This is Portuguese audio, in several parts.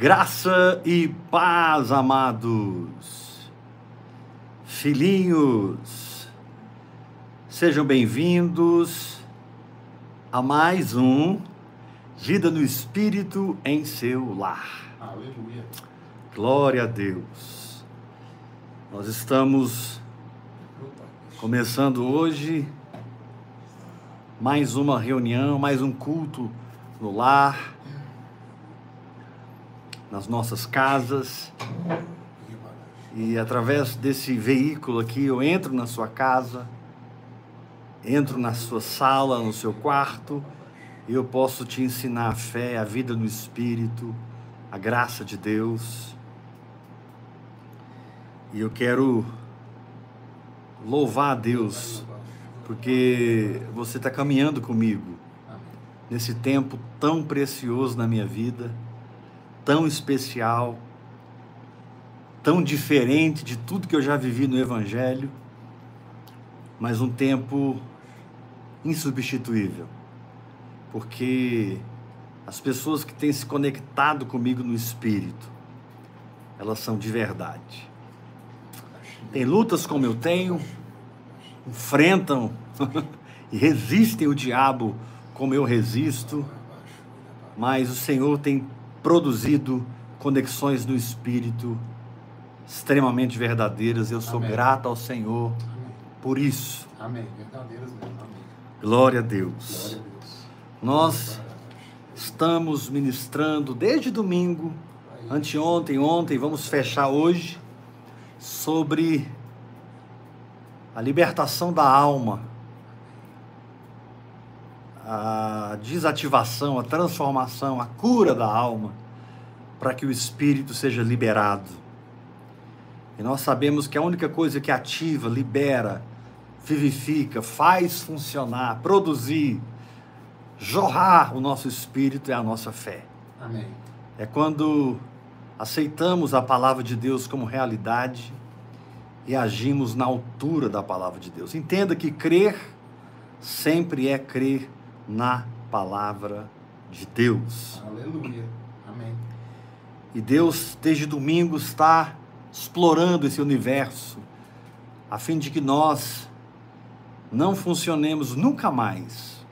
Graça e paz, amados, filhinhos, sejam bem-vindos a mais um Vida no Espírito em seu lar. Aleluia. Glória a Deus. Nós estamos começando hoje mais uma reunião, mais um culto no lar nas nossas casas. E através desse veículo aqui, eu entro na sua casa, entro na sua sala, no seu quarto, e eu posso te ensinar a fé, a vida no Espírito, a graça de Deus. E eu quero louvar a Deus, porque você está caminhando comigo nesse tempo tão precioso na minha vida tão especial, tão diferente de tudo que eu já vivi no Evangelho, mas um tempo insubstituível, porque as pessoas que têm se conectado comigo no Espírito, elas são de verdade. Tem lutas como eu tenho, enfrentam e resistem o diabo como eu resisto, mas o Senhor tem produzido conexões no espírito extremamente verdadeiras. Eu sou Amém. grato ao Senhor Amém. por isso. Amém. Verdadeiras mesmo. Amém. Glória a Deus. Glória a Deus. Nós estamos ministrando desde domingo, anteontem, ontem, vamos fechar hoje, sobre a libertação da alma, a desativação, a transformação, a cura da alma, para que o espírito seja liberado. E nós sabemos que a única coisa que ativa, libera, vivifica, faz funcionar, produzir, jorrar o nosso espírito é a nossa fé. Amém. É quando aceitamos a palavra de Deus como realidade e agimos na altura da palavra de Deus. Entenda que crer sempre é crer na palavra de Deus. Aleluia. Amém. E Deus, desde domingo, está explorando esse universo, a fim de que nós não funcionemos nunca mais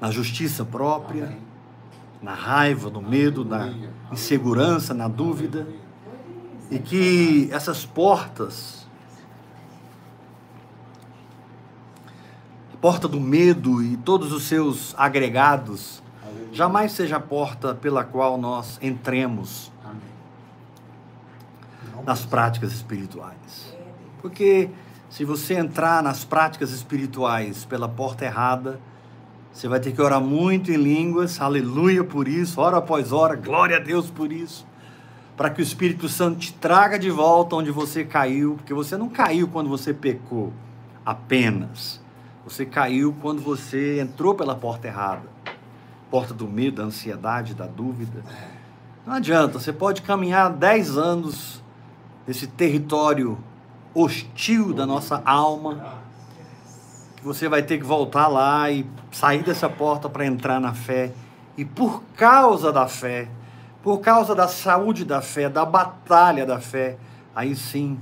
na justiça própria, Amém. na raiva, no medo, na insegurança, na dúvida, e que essas portas porta do medo e todos os seus agregados, jamais seja a porta pela qual nós entremos nas práticas espirituais. Porque se você entrar nas práticas espirituais pela porta errada, você vai ter que orar muito em línguas, aleluia por isso, hora após hora, glória a Deus por isso, para que o Espírito Santo te traga de volta onde você caiu, porque você não caiu quando você pecou apenas. Você caiu quando você entrou pela porta errada porta do medo, da ansiedade, da dúvida. Não adianta, você pode caminhar 10 anos nesse território hostil da nossa alma, que você vai ter que voltar lá e sair dessa porta para entrar na fé. E por causa da fé, por causa da saúde da fé, da batalha da fé, aí sim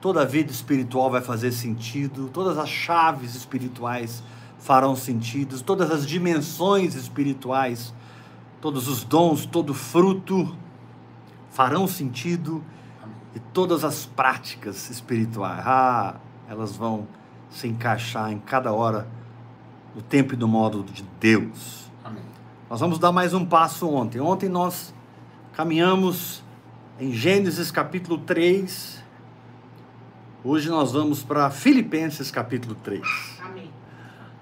toda a vida espiritual vai fazer sentido, todas as chaves espirituais farão sentido, todas as dimensões espirituais, todos os dons, todo fruto farão sentido e todas as práticas espirituais, ah, elas vão se encaixar em cada hora no tempo e no modo de Deus. Amém. Nós vamos dar mais um passo ontem. Ontem nós caminhamos em Gênesis capítulo 3, Hoje nós vamos para Filipenses capítulo 3. Amém.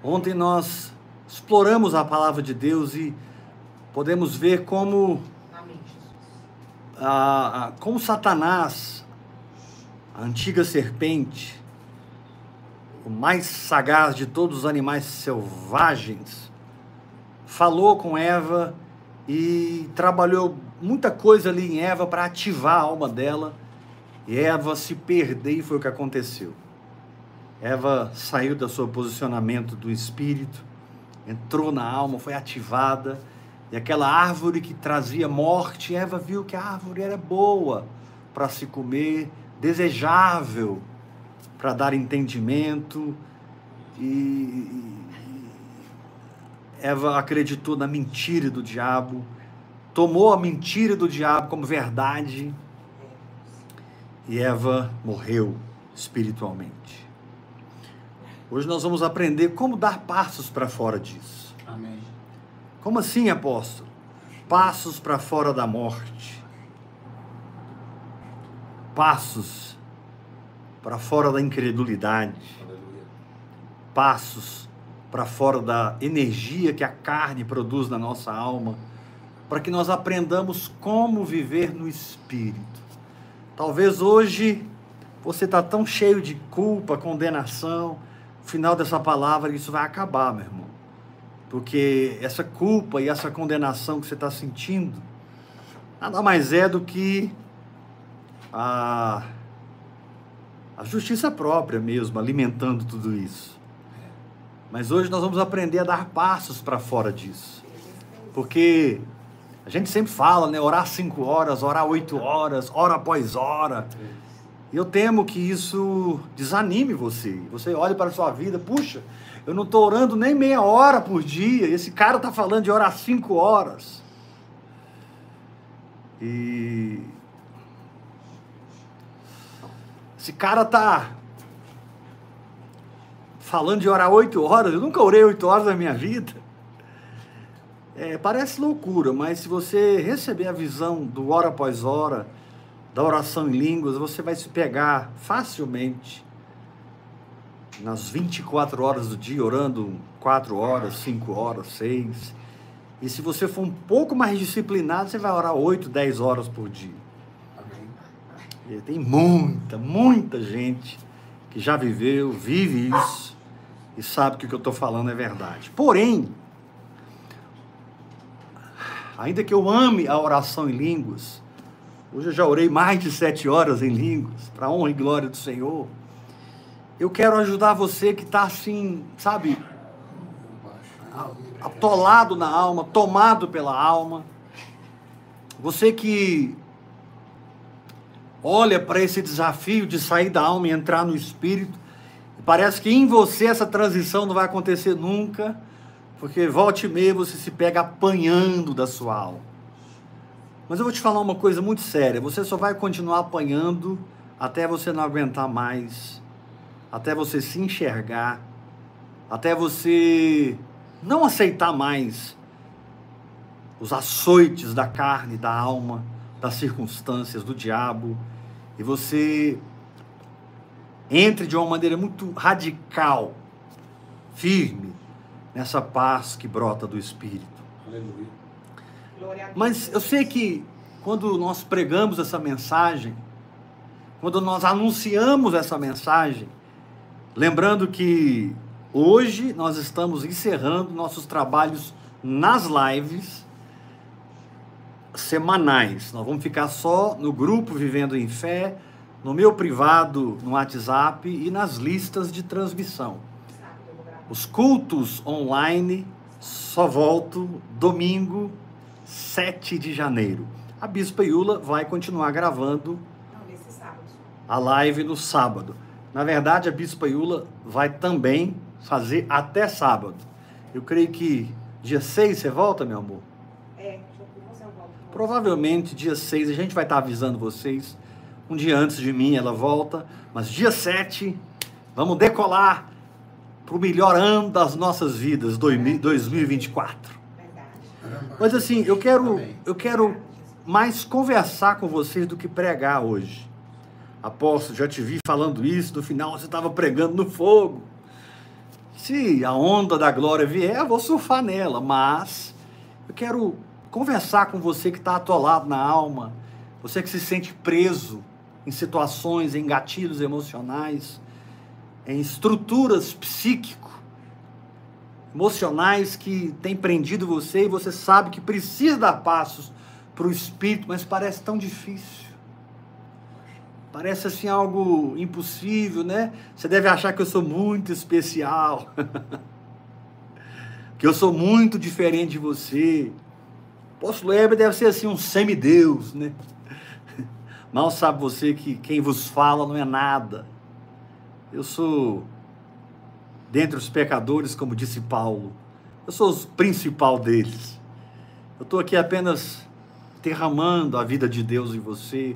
Ontem nós exploramos a palavra de Deus e podemos ver como, Amém, a, a, como Satanás, a antiga serpente, o mais sagaz de todos os animais selvagens, falou com Eva e trabalhou muita coisa ali em Eva para ativar a alma dela e Eva se perder e foi o que aconteceu. Eva saiu do seu posicionamento do espírito, entrou na alma, foi ativada E aquela árvore que trazia morte, Eva viu que a árvore era boa para se comer, desejável para dar entendimento. E Eva acreditou na mentira do diabo, tomou a mentira do diabo como verdade. E Eva morreu espiritualmente. Hoje nós vamos aprender como dar passos para fora disso. Amém. Como assim, apóstolo? Passos para fora da morte. Passos para fora da incredulidade. Passos para fora da energia que a carne produz na nossa alma, para que nós aprendamos como viver no espírito. Talvez hoje você está tão cheio de culpa, condenação, no final dessa palavra isso vai acabar, meu irmão. Porque essa culpa e essa condenação que você está sentindo, nada mais é do que a, a justiça própria mesmo, alimentando tudo isso. Mas hoje nós vamos aprender a dar passos para fora disso. Porque a gente sempre fala, né? Orar cinco horas, orar oito horas, hora após hora. E eu temo que isso desanime você. Você olha para a sua vida, puxa, eu não estou orando nem meia hora por dia. Esse cara está falando de orar cinco horas. E esse cara tá falando de orar oito horas. Eu nunca orei oito horas na minha vida. É, parece loucura, mas se você receber a visão do hora após hora, da oração em línguas, você vai se pegar facilmente nas 24 horas do dia, orando 4 horas, 5 horas, 6. E se você for um pouco mais disciplinado, você vai orar 8, 10 horas por dia. E tem muita, muita gente que já viveu, vive isso e sabe que o que eu estou falando é verdade. Porém, ainda que eu ame a oração em línguas, hoje eu já orei mais de sete horas em línguas, para honra e glória do Senhor. Eu quero ajudar você que está assim, sabe, atolado na alma, tomado pela alma. Você que olha para esse desafio de sair da alma e entrar no espírito, parece que em você essa transição não vai acontecer nunca, porque volte e meia você se pega apanhando da sua alma. Mas eu vou te falar uma coisa muito séria: você só vai continuar apanhando até você não aguentar mais, até você se enxergar, até você não aceitar mais os açoites da carne, da alma, das circunstâncias, do diabo, e você entre de uma maneira muito radical, firme, nessa paz que brota do Espírito. Aleluia. Mas eu sei que quando nós pregamos essa mensagem, quando nós anunciamos essa mensagem, lembrando que hoje nós estamos encerrando nossos trabalhos nas lives semanais. Nós vamos ficar só no grupo Vivendo em Fé, no meu privado, no WhatsApp e nas listas de transmissão. Sabe, eu vou gravar. Os cultos online só volto domingo, 7 de janeiro. A Bispa Iula vai continuar gravando Não, a live no sábado. Na verdade, a Bispa Iula vai também fazer até sábado. Eu creio que dia 6 você volta, meu amor? É, você volto. Provavelmente dia 6 a gente vai estar avisando vocês. Um dia antes de mim ela volta, mas dia 7 vamos decolar para o melhor ano das nossas vidas, 2024. Verdade. Mas assim, eu quero, eu quero mais conversar com vocês do que pregar hoje. Apóstolo, já te vi falando isso, no final você estava pregando no fogo. Se a onda da glória vier, eu vou surfar nela, mas eu quero conversar com você que está atolado na alma, você que se sente preso em situações, em gatilhos emocionais, em estruturas psíquico, emocionais que têm prendido você e você sabe que precisa dar passos para o espírito, mas parece tão difícil. Parece assim algo impossível, né? Você deve achar que eu sou muito especial, que eu sou muito diferente de você. Apóstolo Heber deve ser assim um semideus, né? Mal sabe você que quem vos fala não é nada. Eu sou, dentre os pecadores, como disse Paulo, eu sou o principal deles. Eu estou aqui apenas derramando a vida de Deus em você,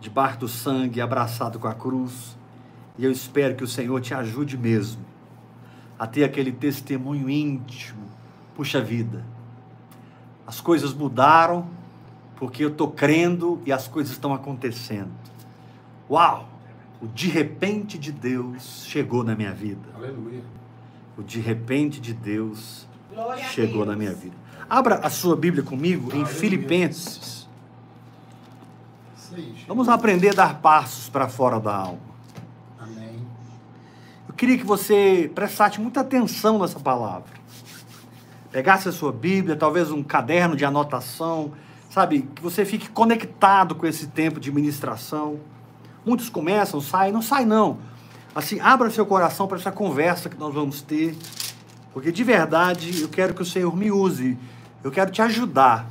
debaixo do sangue, abraçado com a cruz. E eu espero que o Senhor te ajude mesmo a ter aquele testemunho íntimo. Puxa vida, as coisas mudaram porque eu estou crendo e as coisas estão acontecendo. Uau! O de repente de Deus chegou na minha vida. Aleluia. O de repente de Deus Glória chegou Deus. na minha vida. Abra a sua Bíblia comigo em Aleluia. Filipenses. Aí. chegou. Vamos aprender a dar passos para fora da alma. Amém. Eu queria que você prestasse muita atenção nessa palavra. Pegasse a sua Bíblia, talvez um caderno de anotação, sabe? Que você fique conectado com esse tempo de ministração. Muitos começam, saem, não sai não. Assim, abra seu coração para essa conversa que nós vamos ter. Porque de verdade eu quero que o Senhor me use. Eu quero te ajudar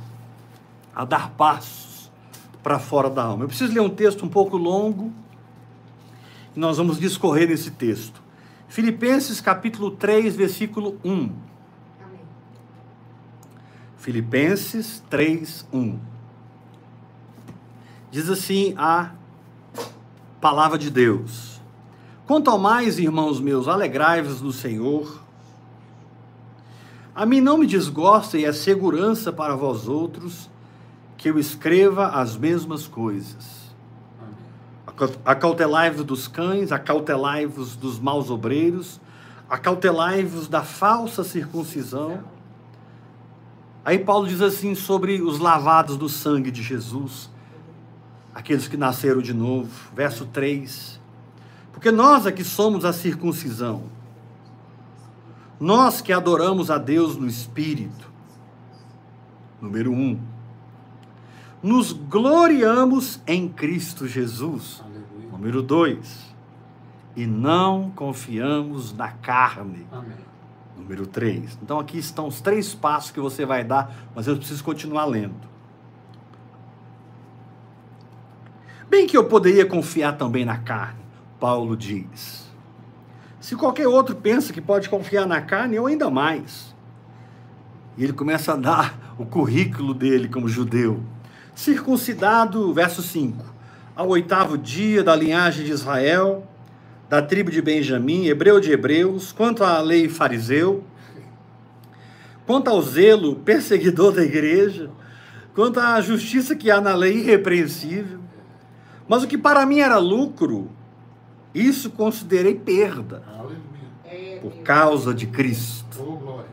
a dar passos para fora da alma. Eu preciso ler um texto um pouco longo, e nós vamos discorrer nesse texto. Filipenses capítulo 3, versículo 1. Amém. Filipenses 3, 1. Diz assim a palavra de Deus: Quanto ao mais, irmãos meus, alegrai-vos no Senhor. A mim não me desgosta e é segurança para vós outros que eu escreva as mesmas coisas. Acautelai-vos dos cães, acautelai-vos dos maus obreiros, acautelai-vos da falsa circuncisão. Aí Paulo diz assim sobre os lavados do sangue de Jesus, aqueles que nasceram de novo, verso 3. Porque nós é que somos a circuncisão, nós que adoramos a Deus no Espírito. Número 1. Um, nos gloriamos em Cristo Jesus. Aleluia. Número 2. E não confiamos na carne. Amém. Número 3. Então aqui estão os três passos que você vai dar, mas eu preciso continuar lendo. Bem que eu poderia confiar também na carne, Paulo diz. Se qualquer outro pensa que pode confiar na carne, eu ainda mais. E ele começa a dar o currículo dele como judeu. Circuncidado, verso 5, ao oitavo dia da linhagem de Israel, da tribo de Benjamim, hebreu de hebreus, quanto à lei fariseu, quanto ao zelo perseguidor da igreja, quanto à justiça que há na lei irrepreensível. Mas o que para mim era lucro, isso considerei perda Aleluia. Por causa de Cristo. Oh, glória.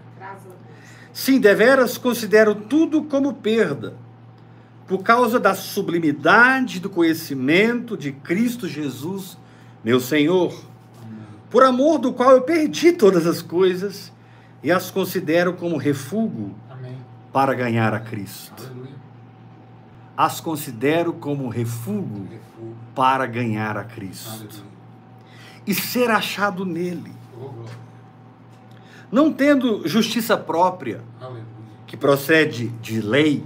Sim, deveras considero tudo como perda, por causa da sublimidade do conhecimento de Cristo Jesus, meu Senhor, por amor do qual eu perdi todas as coisas e as considero como refúgio para ganhar a Cristo. Aleluia. As considero como refúgio para ganhar a Cristo. E ser achado nele, não tendo justiça própria que procede de lei,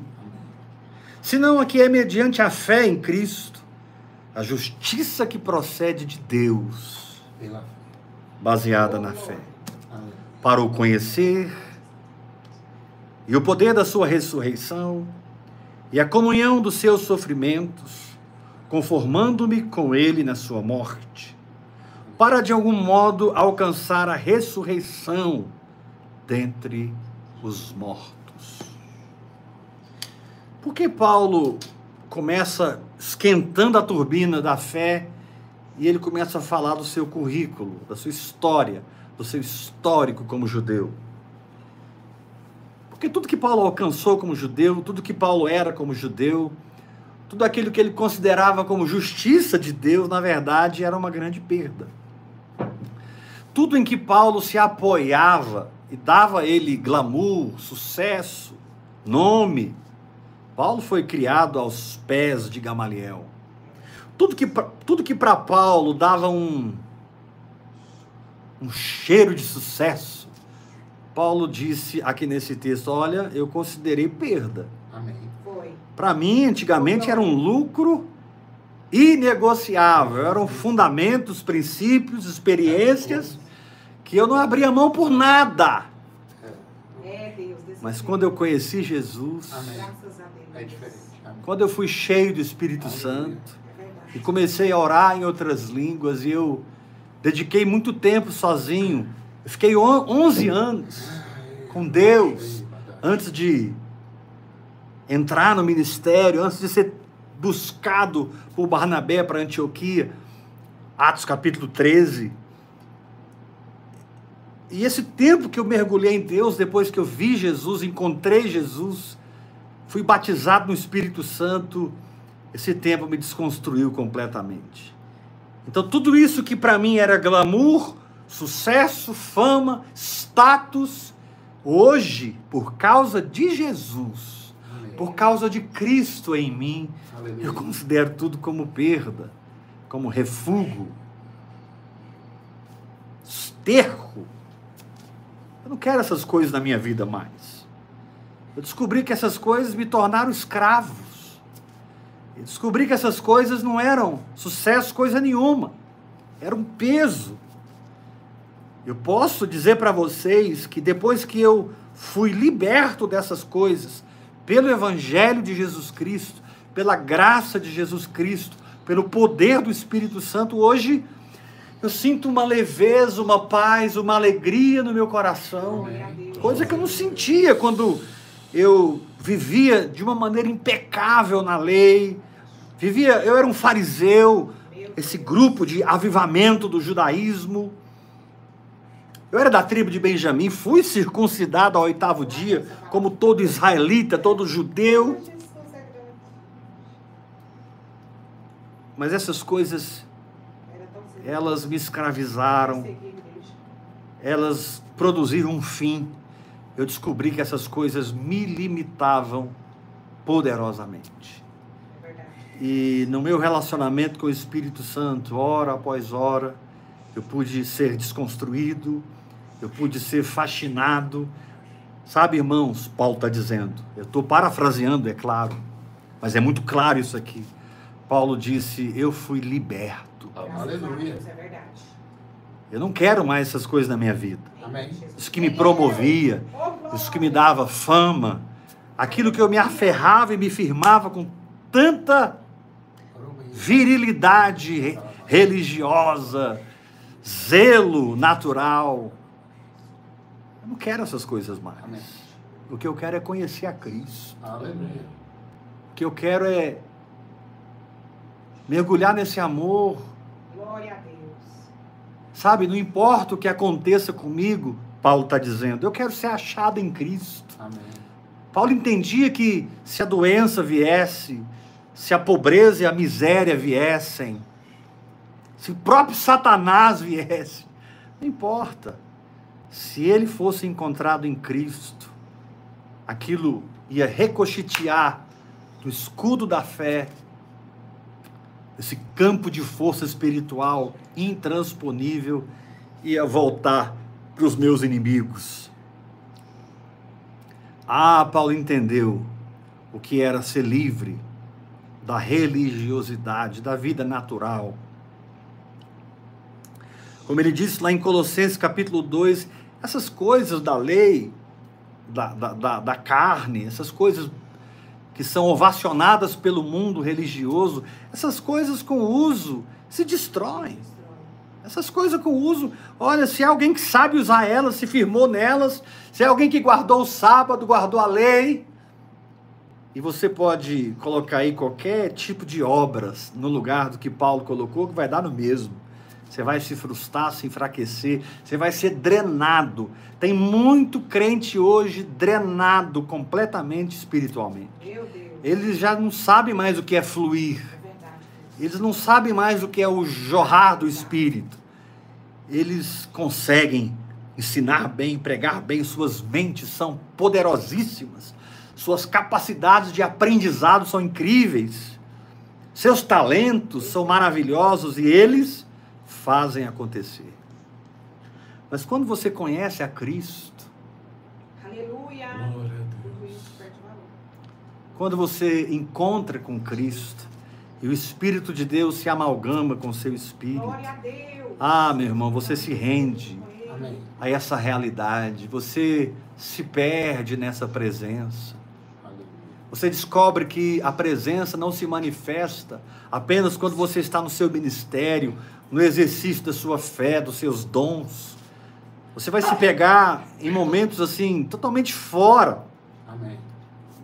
senão a que é mediante a fé em Cristo, a justiça que procede de Deus, baseada na fé, para o conhecer e o poder da sua ressurreição e a comunhão dos seus sofrimentos, conformando-me com ele na sua morte, para de algum modo alcançar a ressurreição dentre os mortos. Por que Paulo começa esquentando a turbina da fé e ele começa a falar do seu currículo, da sua história, do seu histórico como judeu? Porque tudo que Paulo alcançou como judeu, tudo que Paulo era como judeu, tudo aquilo que ele considerava como justiça de Deus, na verdade, era uma grande perda. Tudo em que Paulo se apoiava e dava a ele glamour, sucesso, nome, Paulo foi criado aos pés de Gamaliel. Tudo que, tudo que para Paulo dava um, um cheiro de sucesso, Paulo disse aqui nesse texto: Olha, eu considerei perda. Amém. Foi. Para mim, antigamente era um lucro inegociável, eram fundamentos, princípios, experiências que eu não abria mão por nada. É, Deus. desse Mas quando eu conheci Jesus, Deus. É quando eu fui cheio do Espírito Santo É e comecei a orar em outras línguas e eu dediquei muito tempo sozinho, eu fiquei on- 11 anos com Deus antes de entrar no ministério, antes de ser buscado por Barnabé para Antioquia, Atos capítulo 13. E esse tempo que eu mergulhei em Deus, depois que eu vi Jesus, encontrei Jesus, fui batizado no Espírito Santo, esse tempo me desconstruiu completamente. Então, tudo isso que para mim era glamour, sucesso, fama, status, hoje, por causa de Jesus, Amém. por causa de Cristo em mim, Aleluia. eu considero tudo como perda, como refúgio, esterco. Eu não quero essas coisas na minha vida mais. Eu descobri que essas coisas me tornaram escravos. Eu descobri que essas coisas não eram sucesso, coisa nenhuma. Era um peso. Eu posso dizer para vocês que depois que eu fui liberto dessas coisas, pelo Evangelho de Jesus Cristo, pela graça de Jesus Cristo, pelo poder do Espírito Santo, hoje eu sinto uma leveza, uma paz, uma alegria no meu coração. Coisa que eu não sentia quando eu vivia de uma maneira impecável na lei. Vivia, eu era um fariseu, esse grupo de avivamento do judaísmo. Eu era da tribo de Benjamim, fui circuncidado ao oitavo dia, como todo israelita, todo judeu. Mas essas coisas, elas me escravizaram, elas produziram um fim. Eu descobri que essas coisas me limitavam poderosamente. E no meu relacionamento com o Espírito Santo, hora após hora, eu pude ser desconstruído, eu pude ser fascinado. Sabe, irmãos, Paulo está dizendo, eu estou parafraseando, é claro, mas é muito claro isso aqui. Paulo disse: Eu fui liberto. Aleluia. É verdade. Eu não quero mais essas coisas na minha vida. Amém. Isso que me promovia, isso que me dava fama, aquilo que eu me aferrava e me firmava com tanta virilidade re- religiosa, zelo natural. Eu não quero essas coisas mais. Amém. O que eu quero é conhecer a Cristo. Aleluia. O que eu quero é mergulhar nesse amor. Glória a Deus. Sabe, não importa o que aconteça comigo, Paulo está dizendo, eu quero ser achado em Cristo. Amém. Paulo entendia que se a doença viesse, se a pobreza e a miséria viessem, se o próprio Satanás viesse, não importa. Se ele fosse encontrado em Cristo, aquilo ia recochitear do escudo da fé, esse campo de força espiritual intransponível, ia voltar para os meus inimigos. Ah, Paulo entendeu o que era ser livre da religiosidade, da vida natural. Como ele disse lá em Colossenses capítulo 2, essas coisas da lei, da, da, da, da carne, essas coisas que são ovacionadas pelo mundo religioso, essas coisas com uso se destroem. Essas coisas com uso, olha, se é alguém que sabe usar elas, se firmou nelas, se é alguém que guardou o sábado, guardou a lei, e você pode colocar aí qualquer tipo de obras no lugar do que Paulo colocou, que vai dar no mesmo. Você vai se frustrar, se enfraquecer, você vai ser drenado. Tem muito crente hoje drenado completamente espiritualmente. Eles já não sabem mais o que é fluir. É. Eles não sabem mais o que é o jorrar do Espírito. Eles conseguem ensinar bem, pregar bem, suas mentes são poderosíssimas, suas capacidades de aprendizado são incríveis, seus talentos são maravilhosos e eles fazem acontecer. Mas quando você conhece a Cristo, Aleluia. Quando você encontra com Cristo e o Espírito de Deus se amalgama com seu espírito. Ah, meu irmão, você se rende Amém. a essa realidade, você se perde nessa presença. Você descobre que a presença não se manifesta apenas quando você está no seu ministério, no exercício da sua fé, dos seus dons. Você vai se pegar em momentos assim, totalmente fora Amém.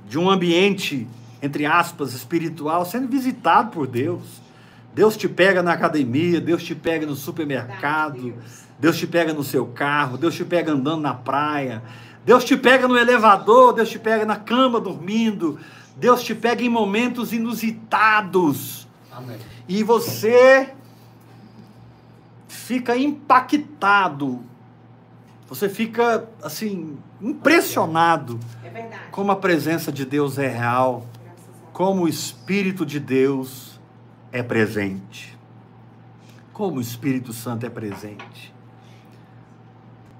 de um ambiente, entre aspas, espiritual, sendo visitado por Deus. Deus te pega na academia, Deus te pega no supermercado, Deus te pega no seu carro, Deus te pega andando na praia, Deus te pega no elevador, Deus te pega na cama dormindo, Deus te pega em momentos inusitados. Amém. E você fica impactado, você fica assim, impressionado É verdade. como a presença de Deus é real, como o Espírito de Deus é presente, como o Espírito Santo é presente.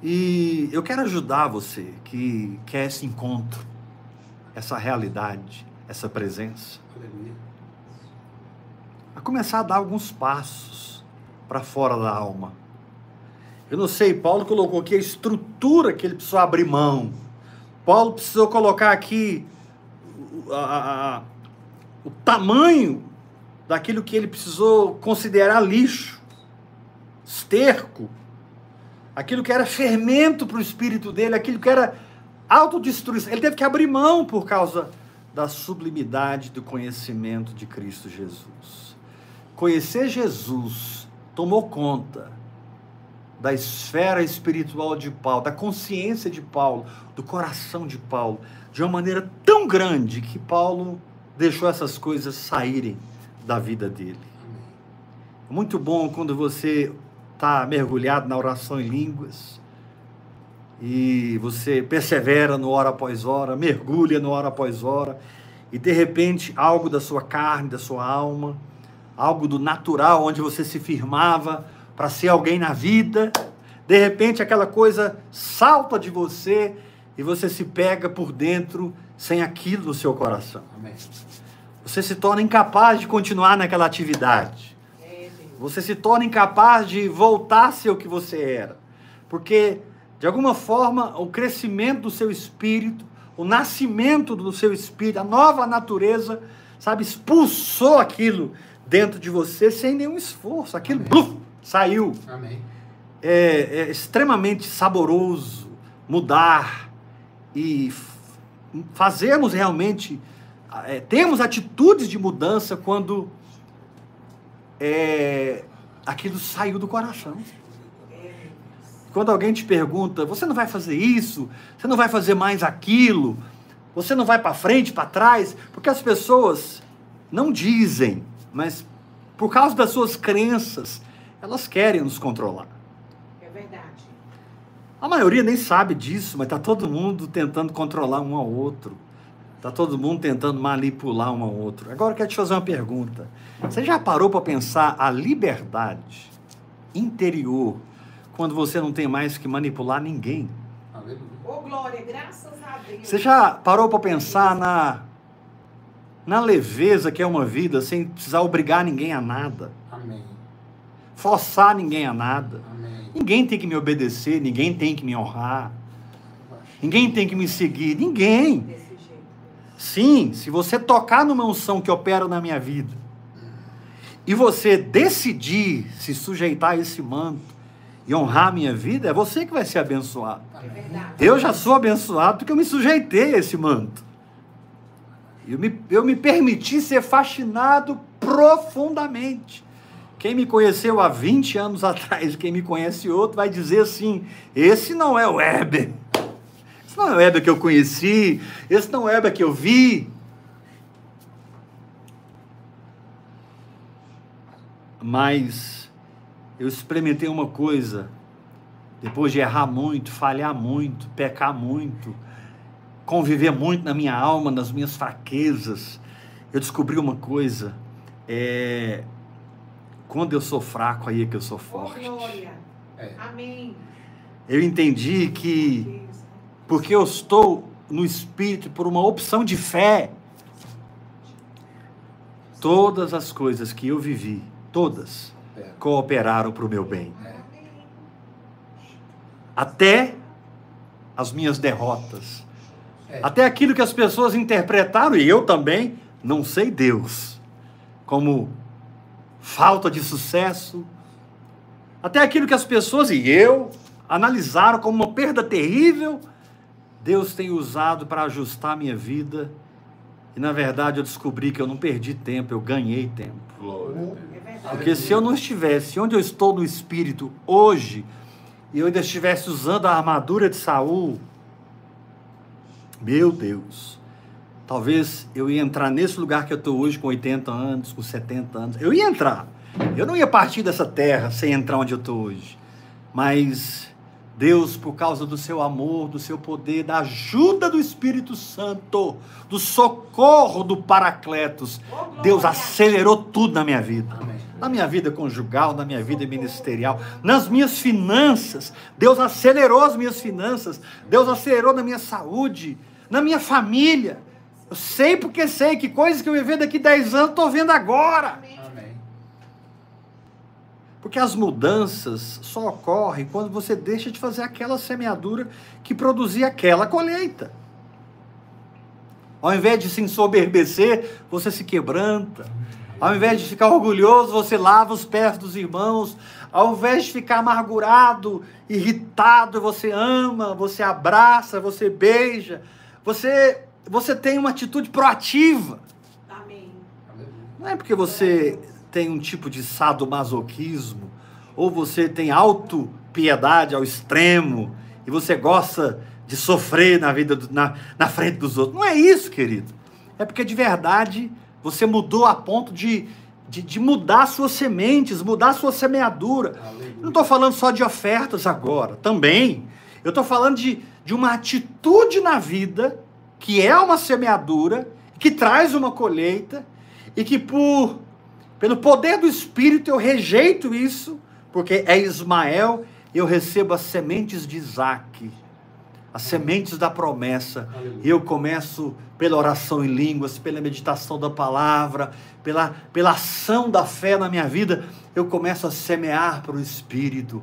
E eu quero ajudar você que quer esse encontro, essa realidade, essa presença, a começar a dar alguns passos para fora da alma. Eu não sei, Paulo colocou aqui a estrutura que ele precisou abrir mão. Paulo precisou colocar aqui a- a- a- o tamanho daquilo que ele precisou considerar lixo, esterco, aquilo que era fermento para o espírito dele, aquilo que era autodestruição. Ele teve que abrir mão por causa da sublimidade do conhecimento de Cristo Jesus. Conhecer Jesus tomou conta da esfera espiritual de Paulo, da consciência de Paulo, do coração de Paulo, de uma maneira tão grande que Paulo deixou essas coisas saírem da vida dele. Muito bom quando você está mergulhado na oração em línguas e você persevera no hora após hora, mergulha no hora após hora e de repente algo da sua carne, da sua alma, algo do natural onde você se firmava para ser alguém na vida, de repente aquela coisa salta de você e você se pega por dentro sem aquilo no seu coração. Amém. Você se torna incapaz de continuar naquela atividade. Você se torna incapaz de voltar a ser o que você era. Porque, de alguma forma, o crescimento do seu espírito, o nascimento do seu espírito, a nova natureza, sabe, expulsou aquilo dentro de você sem nenhum esforço. Aquilo bluf, saiu. Amém. É, é extremamente saboroso mudar e f- fazermos realmente, é, temos atitudes de mudança quando é, aquilo saiu do coração. Quando alguém te pergunta, você não vai fazer isso, você não vai fazer mais aquilo, você não vai para frente, para trás, porque as pessoas não dizem, mas por causa das suas crenças, elas querem nos controlar. É verdade. A maioria nem sabe disso, mas está todo mundo tentando controlar um ao outro. Está todo mundo tentando manipular um ao outro. Agora eu quero te fazer uma pergunta. Você já parou para pensar a liberdade interior quando você não tem mais que manipular ninguém? Ô, Glória, graças a Deus. Você já parou para pensar na, na leveza que é uma vida sem precisar obrigar ninguém a nada? Amém. Forçar ninguém a nada? Amém. Ninguém tem que me obedecer, ninguém tem que me honrar, ninguém tem que me seguir, ninguém. Sim, se você tocar numa unção que opera na minha vida e você decidir se sujeitar a esse manto e honrar a minha vida, é você que vai ser abençoado. É. Eu já sou abençoado porque eu me sujeitei a esse manto. Eu me, eu me permiti ser fascinado profundamente. Quem me conheceu há 20 anos atrás, quem me conhece outro, vai dizer assim: esse não é o Weber. Esse não é o Weber que eu conheci. Esse não é o Weber que eu vi. Mas eu experimentei uma coisa depois de errar muito, falhar muito, pecar muito, conviver muito na minha alma, nas minhas fraquezas, eu descobri uma coisa: é, quando eu sou fraco, aí é que eu sou forte. Glória. É. Amém. Eu entendi que. Porque eu estou no espírito por uma opção de fé, todas as coisas que eu vivi, todas, É. cooperaram para o meu bem. É. Até as minhas derrotas. É. Até aquilo que as pessoas interpretaram, e eu também, não sei Deus, como falta de sucesso. Até aquilo que as pessoas e eu analisaram como uma perda terrível, Deus tem usado para ajustar a minha vida. E na verdade eu descobri que eu não perdi tempo, eu ganhei tempo. É. Porque se eu não estivesse onde eu estou no espírito hoje, e eu ainda estivesse usando a armadura de Saul, meu Deus, talvez eu ia entrar nesse lugar que eu estou hoje com 80 anos, com 70 anos. Eu ia entrar. Eu não ia partir dessa terra sem entrar onde eu estou hoje. Mas Deus, por causa do seu amor, do seu poder, da ajuda do Espírito Santo, do socorro do Paracletos, glória. Deus acelerou tudo na minha vida na minha vida conjugal, na minha vida ministerial, nas minhas finanças. Deus acelerou as minhas finanças, Deus acelerou na minha saúde, na minha família. Eu sei porque sei que coisas que eu ia ver daqui 10 anos, estou vendo agora. Porque as mudanças só ocorrem quando você deixa de fazer aquela semeadura que produzia aquela colheita. Ao invés de se ensoberbecer, você se quebranta. Ao invés de ficar orgulhoso, você lava os pés dos irmãos. Ao invés de ficar amargurado, irritado, você ama, você abraça, você beija. Você, você tem uma atitude proativa. Amém. Não é porque você tem um tipo de sadomasoquismo, ou você tem autopiedade ao extremo, e você gosta de sofrer na vida, do- na, na frente dos outros. Não é isso, querido. É porque de verdade você mudou a ponto de, de, de mudar suas sementes, mudar sua semeadura. Aleluia. Não estou falando só de ofertas agora, também. Eu estou falando de, de uma atitude na vida que é uma semeadura, que traz uma colheita e que por pelo poder do Espírito eu rejeito isso, porque é Ismael, eu recebo as sementes de Isaac, as sementes da promessa, e eu começo pela oração em línguas, pela meditação da palavra, pela, pela ação da fé na minha vida, eu começo a semear para o Espírito,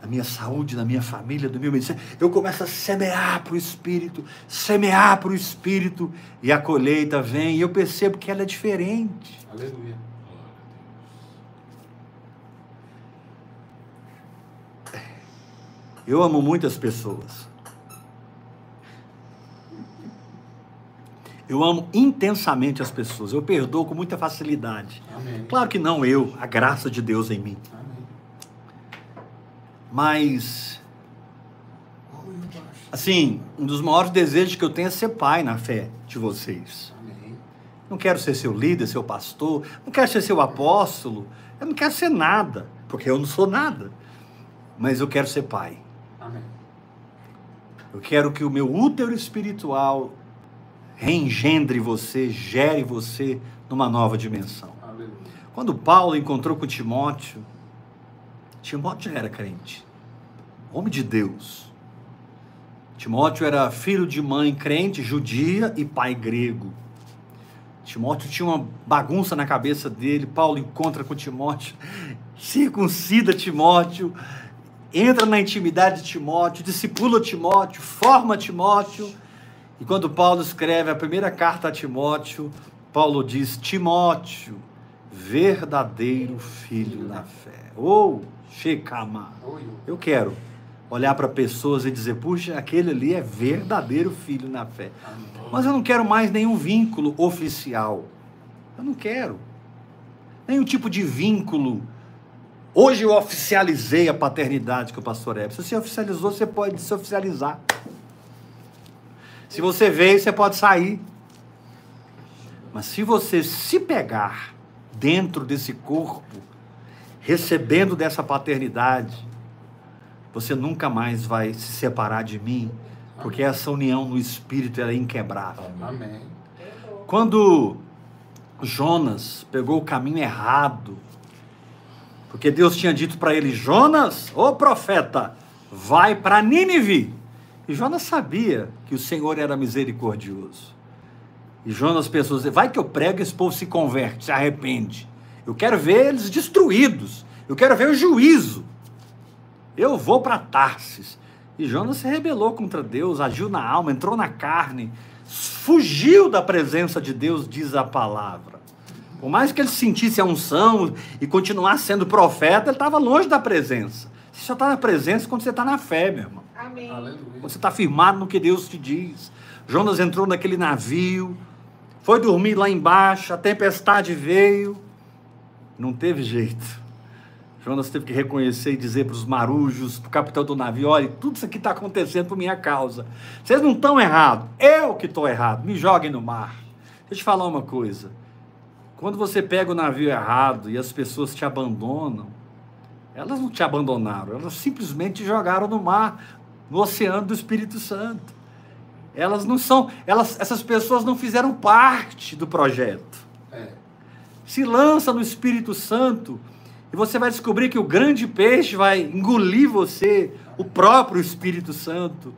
na minha saúde, na minha família, do meu ministério, eu começo a semear para o Espírito, semear para o Espírito, e a colheita vem, e eu percebo que ela é diferente. Aleluia. Eu amo muitas pessoas. Eu amo intensamente as pessoas. Eu perdoo com muita facilidade. Amém. Claro que não eu, a graça de Deus em mim. Amém. Mas, assim, um dos maiores desejos que eu tenho é ser pai na fé de vocês. Não quero ser seu líder, seu pastor, não quero ser seu apóstolo, eu não quero ser nada, porque eu não sou nada. Mas eu quero ser pai. Eu quero que o meu útero espiritual reengendre você, gere você numa nova dimensão. Aleluia. Quando Paulo encontrou com Timóteo, Timóteo era crente, homem de Deus. Timóteo era filho de mãe crente, judia e pai grego. Timóteo tinha uma bagunça na cabeça dele. Paulo encontra com Timóteo, circuncida Timóteo, entra na intimidade de Timóteo, discipula Timóteo, forma Timóteo. E quando Paulo escreve a primeira carta a Timóteo, Paulo diz: Timóteo, verdadeiro filho na fé. Ou Shekama. Eu quero olhar para pessoas e dizer: puxa, aquele ali é verdadeiro filho na fé. Mas eu não quero mais nenhum vínculo oficial. Eu não quero. Nenhum tipo de vínculo. Hoje eu oficializei a paternidade que o pastor é. Se você oficializou, você pode se oficializar. Se você veio, você pode sair. Mas se você se pegar dentro desse corpo, recebendo dessa paternidade, você nunca mais vai se separar de mim, porque essa união no espírito é inquebrável. Amém. Quando Jonas pegou o caminho errado, porque Deus tinha dito para ele: Jonas, ô profeta, vai para Nínive. E Jonas sabia que o Senhor era misericordioso. E Jonas pensou, vai que eu prego, esse povo se converte, se arrepende. Eu quero ver eles destruídos. Eu quero ver o juízo. Eu vou para Tarsis. E Jonas se rebelou contra Deus, agiu na alma, entrou na carne, fugiu da presença de Deus, diz a palavra. Por mais que ele sentisse a unção e continuasse sendo profeta, ele estava longe da presença. Você só está na presença quando você está na fé, meu irmão. Amém. Quando você está firmado no que Deus te diz. Jonas entrou naquele navio, foi dormir lá embaixo, a tempestade veio, não teve jeito. Jonas teve que reconhecer e dizer para os marujos, para o capitão do navio: olha, tudo isso aqui está acontecendo por minha causa. Vocês não estão errados, eu que estou errado, me joguem no mar. Deixa eu te falar uma coisa. Quando você pega o navio errado e as pessoas te abandonam, elas não te abandonaram, elas simplesmente te jogaram no mar, no oceano do Espírito Santo. Elas não são, elas, essas pessoas não fizeram parte do projeto. Se lança no Espírito Santo e você vai descobrir que o grande peixe vai engolir você, o próprio Espírito Santo.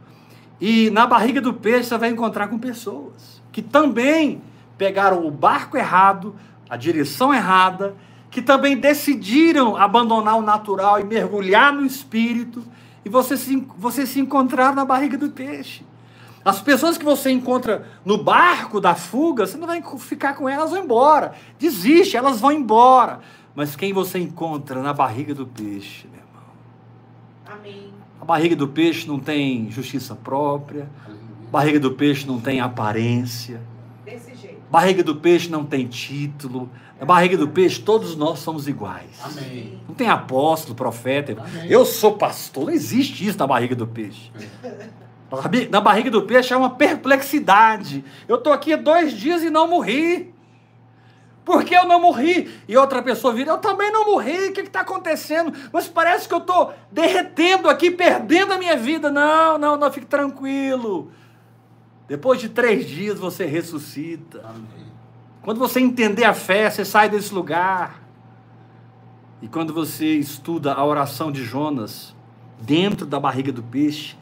E na barriga do peixe você vai encontrar com pessoas que também pegaram o barco errado, a direção errada, que também decidiram abandonar o natural e mergulhar no espírito, e você se, você se encontrar na barriga do peixe. As pessoas que você encontra no barco da fuga, você não vai ficar com elas, vão embora. Desiste, elas vão embora. Mas quem você encontra na barriga do peixe, meu irmão? Amém. A barriga do peixe não tem justiça própria. A barriga do peixe não tem aparência. Desse jeito. A barriga do peixe não tem título. Na barriga do peixe, todos nós somos iguais. Amém. Não tem apóstolo, profeta. Amém. Eu sou pastor. Não existe isso na barriga do peixe. Na barriga do peixe é uma perplexidade. Eu estou aqui há dois dias e não morri. Por que eu não morri? E outra pessoa vira, eu também não morri, o que está acontecendo? Mas parece que eu estou derretendo aqui, perdendo a minha vida. Não, não, não, fique tranquilo. Depois de três dias você ressuscita. Amém. Quando você entender a fé, você sai desse lugar. E quando você estuda a oração de Jonas, dentro da barriga do peixe,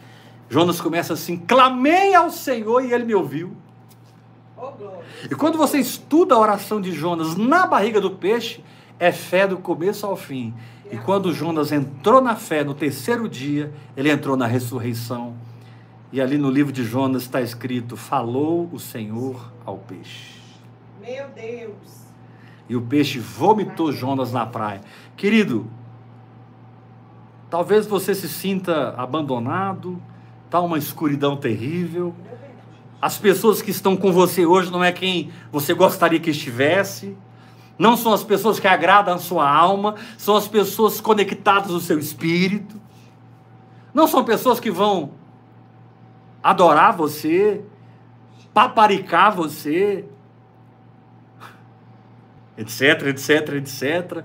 Jonas começa assim: clamei ao Senhor e ele me ouviu. Glória. E quando você estuda a oração de Jonas na barriga do peixe, é fé do começo ao fim. E quando Jonas entrou na fé no terceiro dia, ele entrou na ressurreição. E ali no livro de Jonas está escrito: Falou o Senhor ao peixe. Meu Deus. E o peixe vomitou Jonas na praia. Querido, talvez você se sinta abandonado, está uma escuridão terrível. As pessoas que estão com você hoje não é quem você gostaria que estivesse. Não são as pessoas que agradam a sua alma, são as pessoas conectadas ao seu espírito. Não são pessoas que vão adorar você, paparicar você, etc, etc, etc.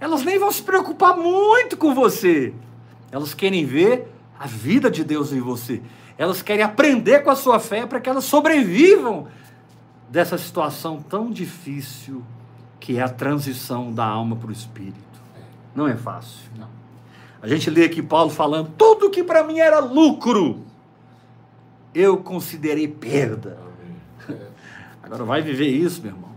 Elas nem vão se preocupar muito com você. Elas querem ver a vida de Deus em você. Elas querem aprender com a sua fé para que elas sobrevivam dessa situação tão difícil que é a transição da alma para o espírito. Não é fácil. Não. A gente lê aqui Paulo falando: tudo que para mim era lucro, eu considerei perda. Agora vai viver isso, meu irmão.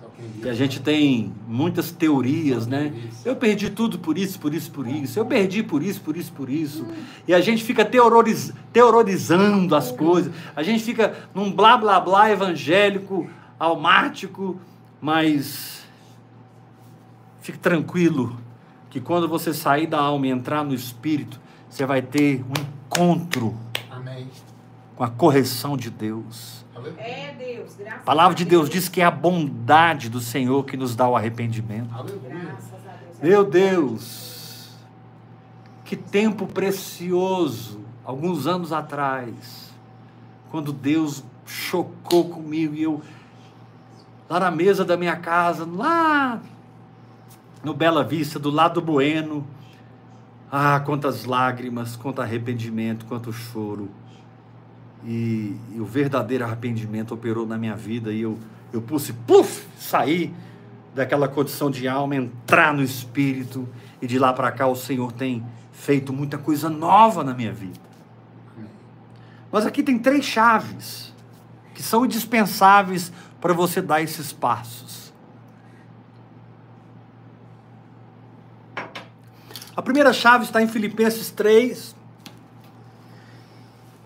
Só quem E a gente tem muitas teorias, né? Eu perdi tudo por isso, por isso, por isso. Eu perdi por isso, por isso, por isso. E a gente fica teoriz, teorizando as coisas. A gente fica num blá blá blá evangélico, almático, mas fique tranquilo que quando você sair da alma e entrar no espírito, você vai ter um encontro Amém. com a correção de Deus. É Deus, graças A palavra de Deus diz que é a bondade do Senhor que nos dá o arrependimento. Aleluia. Meu Deus, que tempo precioso, alguns anos atrás, quando Deus chocou comigo e eu, lá na mesa da minha casa, lá no Bela Vista, do lado do Bueno, ah, quantas lágrimas, quanto arrependimento, quanto choro. E, e o verdadeiro arrependimento operou na minha vida e eu, eu pude, pluf, sair daquela condição de alma, entrar no espírito e de lá para cá o Senhor tem feito muita coisa nova na minha vida. Mas aqui tem três chaves que são indispensáveis para você dar esses passos. A primeira chave está em Filipenses 3,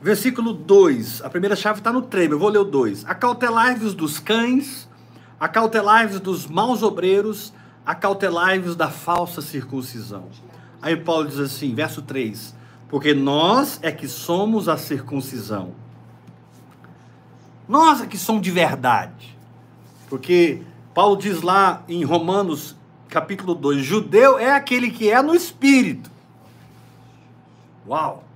versículo 2. A primeira chave está no 3, eu vou ler o 2. Acautelai-vos dos cães, acautelai-vos dos maus obreiros, acautelai-vos da falsa circuncisão. Aí Paulo diz assim, verso 3: Porque nós é que somos a circuncisão. Nós é que somos de verdade. Porque Paulo diz lá em Romanos capítulo 2: Judeu é aquele que é no espírito. Uau!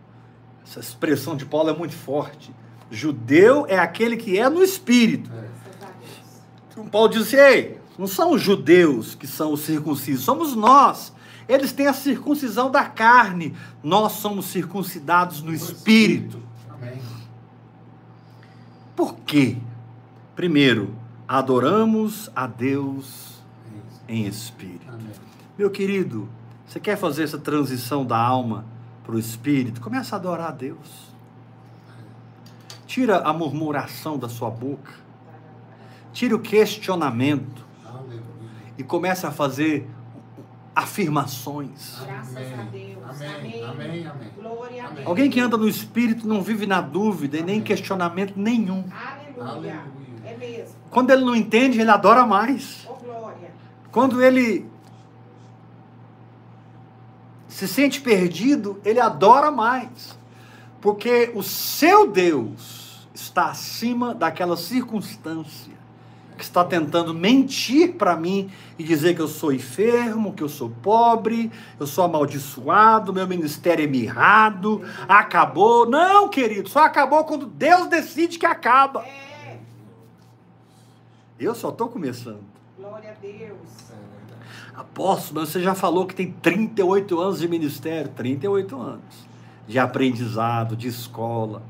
Essa expressão de Paulo é muito forte. Judeu é aquele que é no espírito. Deus. Então, Paulo diz assim: Ei, não são os judeus que são os circuncisos, somos nós. Eles têm a circuncisão da carne, nós somos circuncidados no espírito. Por quê? Primeiro, adoramos a Deus É em espírito. Meu querido, você quer fazer essa transição da alma para o espírito? Começa a adorar a Deus. Tira a murmuração da sua boca. Tira o questionamento Aleluia. e comece a fazer afirmações. Graças a Deus. Amém. Amém. Amém. Glória a Amém. Deus. Alguém que anda no espírito não vive na dúvida e nem Amém. questionamento nenhum. Aleluia. Aleluia. É mesmo. Quando ele não entende, ele adora mais. Oh, glória. Quando ele se sente perdido, ele adora mais. Porque o seu Deus está acima daquela circunstância que está tentando mentir para mim e dizer que eu sou enfermo, que eu sou pobre, eu sou amaldiçoado, meu ministério é mirrado, acabou. Não, querido, só acabou quando Deus decide que acaba. É. Eu só estou começando. Glória a Deus. Apóstolo, mas você já falou que tem 38 anos de ministério, 38 anos de aprendizado, de escola.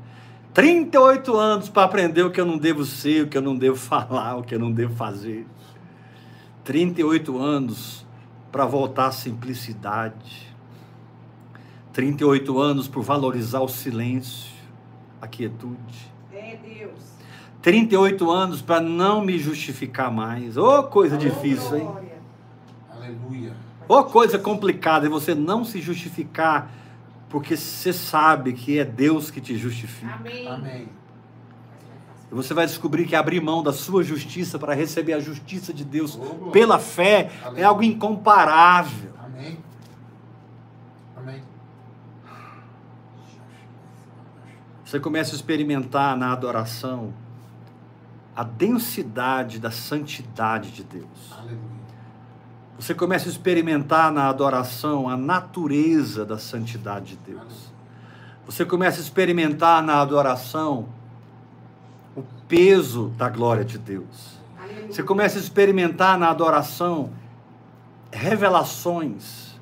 38 anos para aprender o que eu não devo ser, o que eu não devo falar, o que eu não devo fazer. 38 anos para voltar à simplicidade. 38 anos para valorizar o silêncio, a quietude. É Deus. 38 anos para não me justificar mais. Ô, coisa difícil, hein? Ô coisa complicada é você não se justificar, porque você sabe que é Deus que te justifica. Amém. Amém. E você vai descobrir que abrir mão da sua justiça para receber a justiça de Deus glória. pela fé é algo incomparável. Amém. Amém. Você começa a experimentar na adoração a densidade da santidade de Deus. Aleluia. Você começa a experimentar na adoração a natureza da santidade de Deus. Você começa a experimentar na adoração o peso da glória de Deus. Você começa a experimentar na adoração revelações,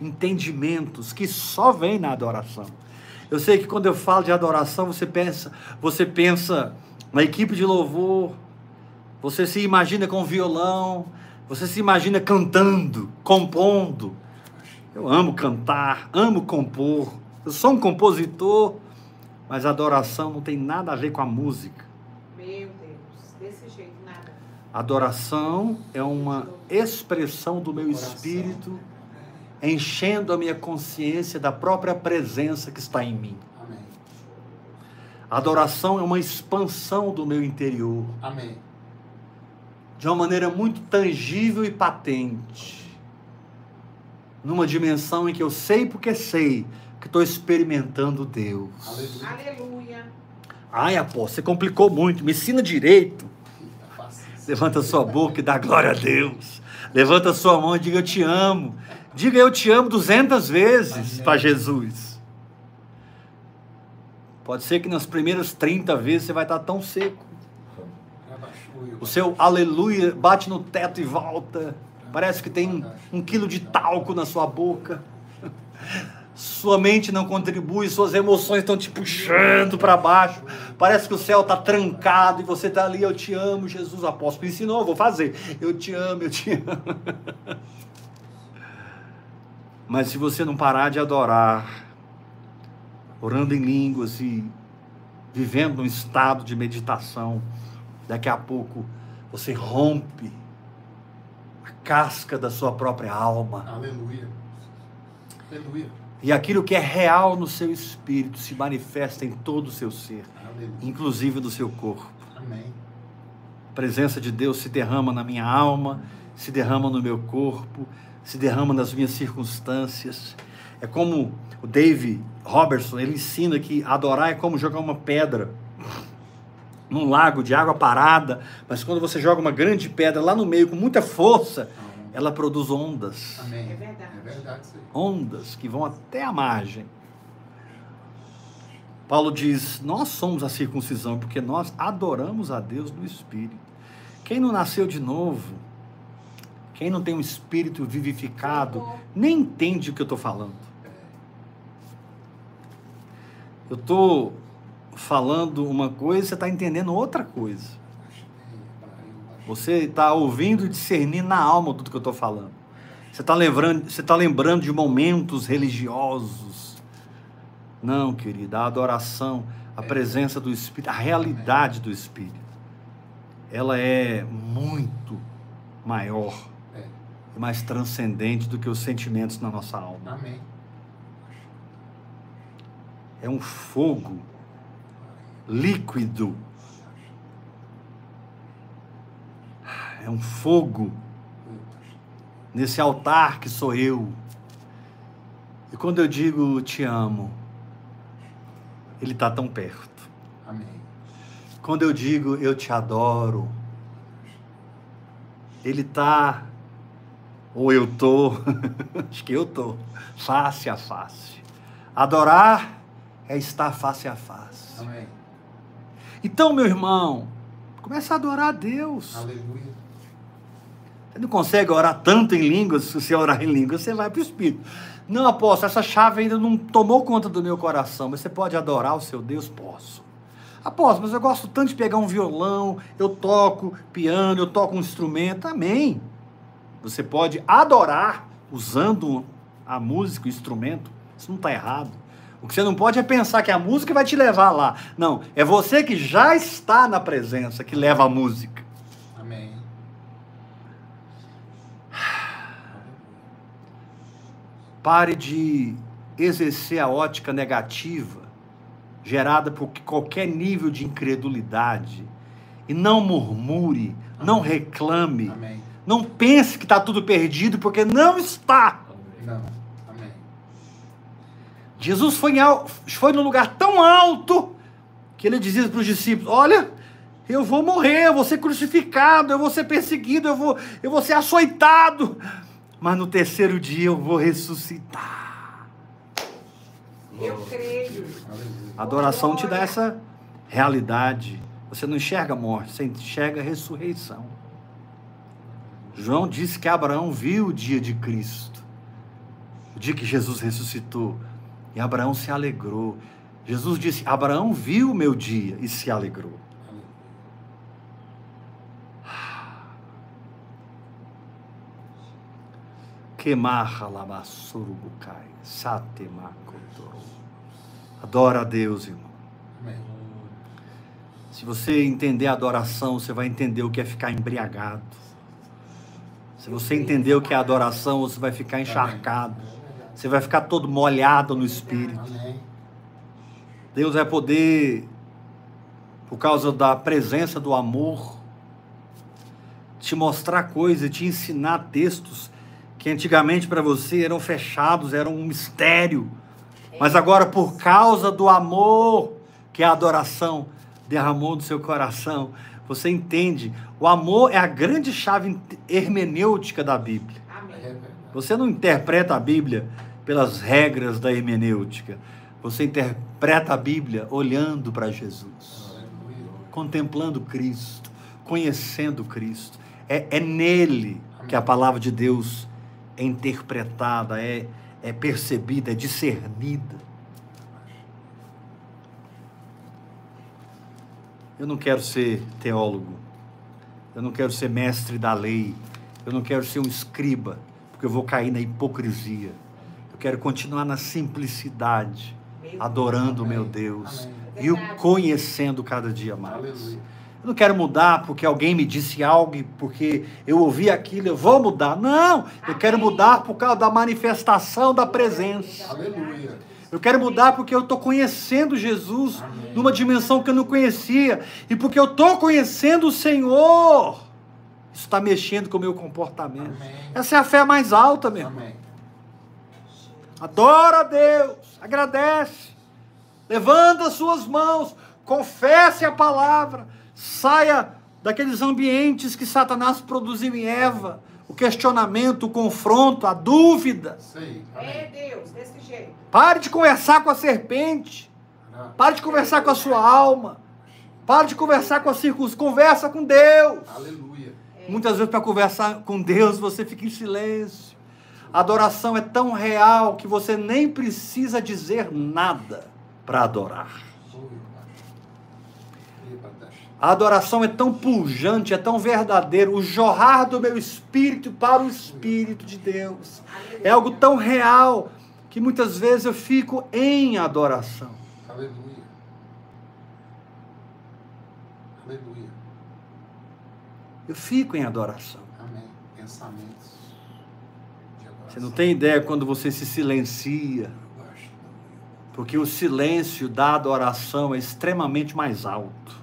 entendimentos que só vêm na adoração. Eu sei que quando eu falo de adoração, você pensa, você pensa na equipe de louvor, você se imagina com violão, você se imagina cantando, compondo. Eu amo cantar, amo compor. Eu sou um compositor, mas a adoração não tem nada a ver com a música. Meu Deus. Desse jeito, nada. Adoração é uma expressão do meu espírito, enchendo a minha consciência da própria presença que está em mim. Amém. Adoração é uma expansão do meu interior, Amém. De uma maneira muito tangível e patente. Numa dimensão em que eu sei porque sei que estou experimentando Deus. Aleluia. Ai, apóstolo, você complicou muito, me ensina direito. Levanta sua boca e dá glória a Deus. Levanta sua mão e diga eu te amo. Diga eu te amo 200 vezes para Jesus. Pode ser que nas primeiras 30 vezes você vai estar tão seco. O seu aleluia bate no teto e volta. Parece que tem um quilo de talco na sua boca. Sua mente não contribui, suas emoções estão te puxando para baixo. Parece que o céu está trancado e você está ali. Eu te amo, Jesus. Apóstolo ensinou, vou fazer. Eu te amo, eu te amo. Mas se você não parar de adorar, orando em línguas e vivendo um estado de meditação. Daqui a pouco você rompe a casca da sua própria alma. Aleluia. Aleluia. E aquilo que é real no seu espírito se manifesta em todo o seu ser, Aleluia. inclusive no seu corpo. Amém. A presença de Deus se derrama na minha alma, se derrama no meu corpo, se derrama nas minhas circunstâncias. É como o Dave Robertson, ele ensina que adorar é como jogar uma pedra num lago de água parada, mas quando você joga uma grande pedra lá no meio com muita força, ela produz ondas. Amém. É verdade. É verdade. Ondas que vão até a margem. Paulo diz: Nós somos a circuncisão porque nós adoramos a Deus no Espírito. Quem não nasceu de novo, quem não tem um espírito vivificado, nem entende o que eu estou falando. Eu estou falando uma coisa você está entendendo outra coisa. Você está ouvindo e discernindo na alma tudo que eu estou falando. Você está lembrando, você tá lembrando de momentos religiosos. Não, querida, a adoração, a presença do Espírito, a realidade do Espírito, ela é muito maior É. e mais transcendente do que os sentimentos na nossa alma. Amém. É um fogo líquido. É um fogo nesse altar que sou eu. E quando eu digo te amo, ele está tão perto. Amém. Quando eu digo eu te adoro, ele está, ou eu tô, acho que eu tô, face a face. Adorar é estar face a face. Amém. Então, meu irmão, começa a adorar a Deus. Aleluia. Você não consegue orar tanto em línguas, se você orar em línguas, você vai para o Espírito. Não, apóstolo, essa chave ainda não tomou conta do meu coração, mas você pode adorar o seu Deus? Posso. Apóstolo, mas eu gosto tanto de pegar um violão, eu toco piano, eu toco um instrumento. Amém. Você pode adorar usando a música, o instrumento. Isso não está errado. O que você não pode é pensar que a música vai te levar lá. Não, é você que já está na presença que leva a música. Amém. Pare de exercer a ótica negativa gerada por qualquer nível de incredulidade e não murmure, não reclame, Amém. não pense que está tudo perdido porque não está. Não. Jesus foi, al- foi num lugar tão alto que ele dizia para os discípulos: Olha, eu vou morrer, eu vou ser crucificado, eu vou ser perseguido, eu vou, eu vou ser açoitado, mas no terceiro dia eu vou ressuscitar. Eu creio. A adoração te dá essa realidade. Você não enxerga a morte, você enxerga a ressurreição. João disse que Abraão viu o dia de Cristo, o dia que Jesus ressuscitou, e Abraão se alegrou. Jesus disse: Abraão viu o meu dia e se alegrou. Quemarra. Adora a Deus, irmão. Se você entender a adoração, você vai entender o que é ficar embriagado. Se você entender o que é adoração, você vai ficar encharcado. Você vai ficar todo molhado no espírito. Deus vai poder, por causa da presença do amor, te mostrar coisas, te ensinar textos que antigamente para você eram fechados, eram um mistério. Mas agora, por causa do amor que a adoração derramou do seu coração, você entende. O amor é a grande chave hermenêutica da Bíblia. Você não interpreta a Bíblia pelas regras da hermenêutica. Você interpreta a Bíblia olhando para Jesus, contemplando Cristo, conhecendo Cristo. É, é nele que a palavra de Deus é interpretada, é, é percebida, é discernida. Eu não quero ser teólogo, eu não quero ser mestre da lei, eu não quero ser um escriba, porque eu vou cair na hipocrisia. Quero continuar na simplicidade, Meu adorando o meu. Deus, Amém. e o conhecendo cada dia mais. Aleluia. Eu não quero mudar porque alguém me disse algo, e porque eu ouvi aquilo, eu vou mudar. Não, eu quero mudar por causa da manifestação da presença. Aleluia. Eu quero mudar porque eu estou conhecendo Jesus Amém. numa dimensão que eu não conhecia. E porque eu estou conhecendo o Senhor. Isso está mexendo com o meu comportamento. Amém. Essa é a fé mais alta, meu irmão. Amém. Adora a Deus, agradece, levanta as suas mãos, confesse a palavra, saia daqueles ambientes que Satanás produziu em Eva, o questionamento, o confronto, a dúvida. Aí. É. Deus, desse jeito. Pare de conversar com a serpente, pare de conversar com a sua alma, pare de conversar com as circunstâncias, conversa com Deus. Aleluia. Muitas vezes, para conversar com Deus, você fica em silêncio. A adoração é tão real que você nem precisa dizer nada para adorar. A adoração é tão pujante, é tão verdadeiro. O jorrar do meu espírito para o espírito de Deus é algo tão real que muitas vezes eu fico em adoração. Aleluia. Aleluia. Eu fico em adoração. Amém. Adoração. Você não tem ideia quando você se silencia, porque o silêncio da adoração é extremamente mais alto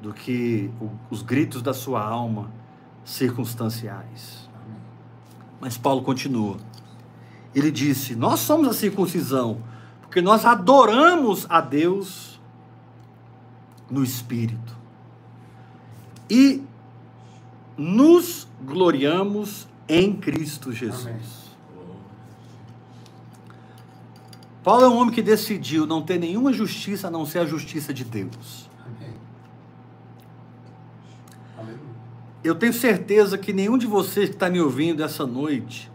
do que os gritos da sua alma circunstanciais. Mas Paulo continua. Ele disse: Nós somos a circuncisão, porque nós adoramos a Deus no Espírito. E nos gloriamos em Cristo Jesus. Amém. Paulo é um homem que decidiu não ter nenhuma justiça a não ser a justiça de Deus. Amém. Eu tenho certeza que nenhum de vocês que está me ouvindo essa noite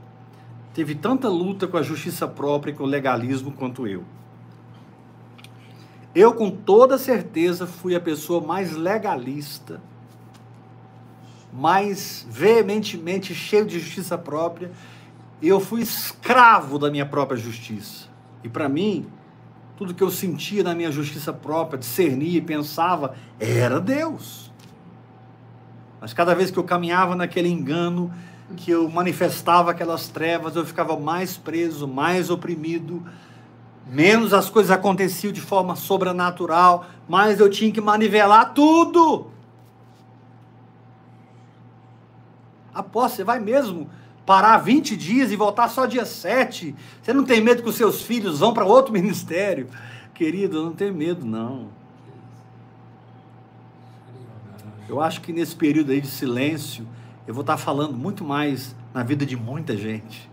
teve tanta luta com a justiça própria e com o legalismo quanto eu. Eu, com toda certeza, fui a pessoa mais legalista, mais veementemente cheio de justiça própria. Eu fui escravo da minha própria justiça. E para mim, tudo que eu sentia na minha justiça própria, discernia e pensava, era Deus. Mas cada vez que eu caminhava naquele engano, que eu manifestava aquelas trevas, eu ficava mais preso, mais oprimido, menos as coisas aconteciam de forma sobrenatural, mais eu tinha que manivelar tudo. Após, você vai mesmo parar 20 dias e voltar só dia 7? Você não tem medo que os seus filhos vão para outro ministério? Querido, não tenho medo, não. Eu acho que nesse período aí de silêncio, eu vou estar falando muito mais na vida de muita gente.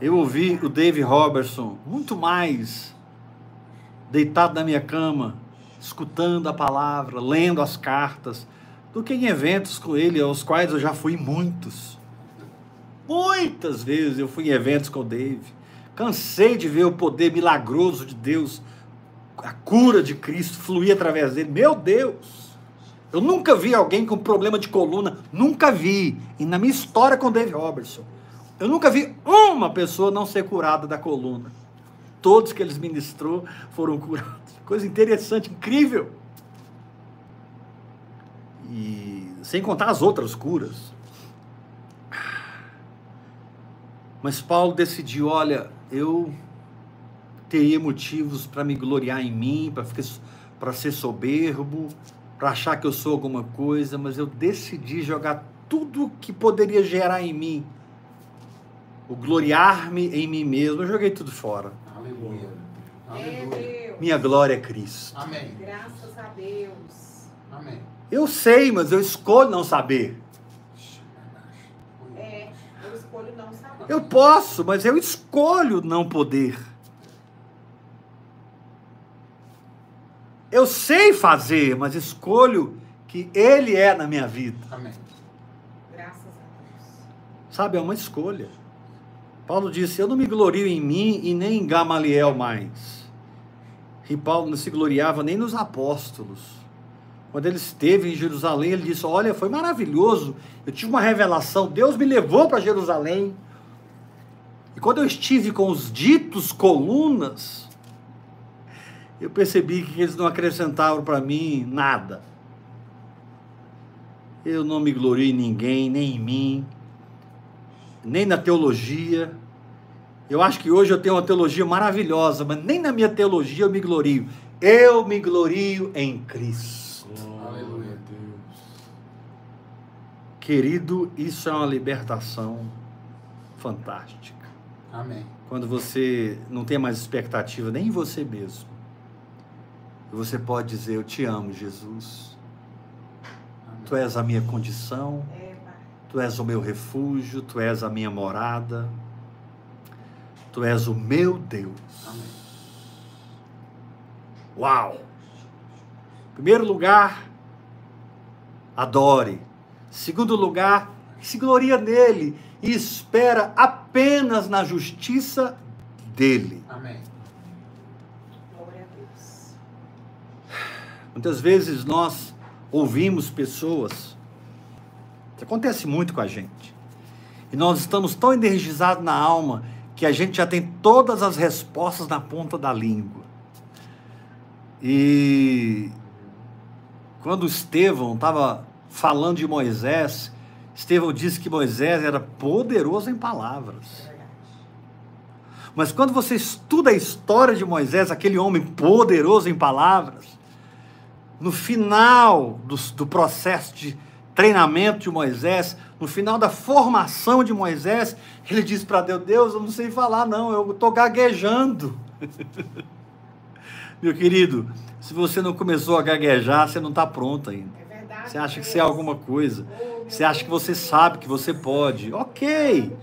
Eu ouvi o Dave Robertson muito mais deitado na minha cama, escutando a palavra, lendo as cartas, do que em eventos com ele, aos quais eu já fui muitos. Muitas vezes eu fui em eventos com o Dave. Cansei de ver o poder milagroso de Deus, a cura de Cristo fluir através dele. Meu Deus! Eu nunca vi alguém com problema de coluna, nunca vi. E na minha história com o Dave Robertson, eu nunca vi uma pessoa não ser curada da coluna. Todos que eles ministrou foram curados. Coisa interessante, incrível. E sem contar as outras curas. Mas Paulo decidiu, olha, eu teria motivos para me gloriar em mim, para ficar para ser soberbo, para achar que eu sou alguma coisa, mas eu decidi jogar tudo que poderia gerar em mim o gloriar-me em mim mesmo. Eu joguei tudo fora. Aleluia. É Aleluia. Minha glória é Cristo. Amém. Graças a Deus. Amém. Eu sei, mas eu escolho não saber. É, eu escolho não saber. Eu posso, mas eu escolho não poder. Eu sei fazer, mas escolho que Ele é na minha vida. Amém. Graças a Deus. Sabe, é uma escolha. Paulo disse: Eu não me glorio em mim e nem em Gamaliel mais. E Paulo não se gloriava nem nos apóstolos. Quando ele esteve em Jerusalém, ele disse: Olha, foi maravilhoso. Eu tive uma revelação. Deus me levou para Jerusalém. E quando eu estive com os ditos colunas, eu percebi que eles não acrescentavam para mim nada. Eu não me glorio em ninguém, nem em mim, nem na teologia. Eu acho que hoje eu tenho uma teologia maravilhosa, mas nem na minha teologia eu me glorio. Eu me glorio em Cristo. Aleluia. Deus. Querido, isso é uma libertação fantástica. Amém. Quando você não tem mais expectativa nem em você mesmo. Você pode dizer: Eu te amo, Jesus. Amém. Tu és a minha condição, É, tu és o meu refúgio, tu és a minha morada, tu és o meu Deus. Amém. Uau! Primeiro lugar, adore. Segundo lugar, se gloria nele e espera apenas na justiça dele. Amém. Glória a Deus. Muitas vezes nós ouvimos pessoas, isso acontece muito com a gente, e nós estamos tão energizados na alma que a gente já tem todas as respostas na ponta da língua. E quando Estevão estava falando de Moisés, Estevão disse que Moisés era poderoso em palavras. Mas quando você estuda a história de Moisés, aquele homem poderoso em palavras, no final do, do processo de treinamento de Moisés, no final da formação de Moisés, ele diz para Deus: Deus, eu não sei falar, não, eu estou gaguejando. Meu querido, se você não começou a gaguejar, você não está pronto ainda. Você acha que você é alguma coisa. Você acha que você sabe que você pode. Ok.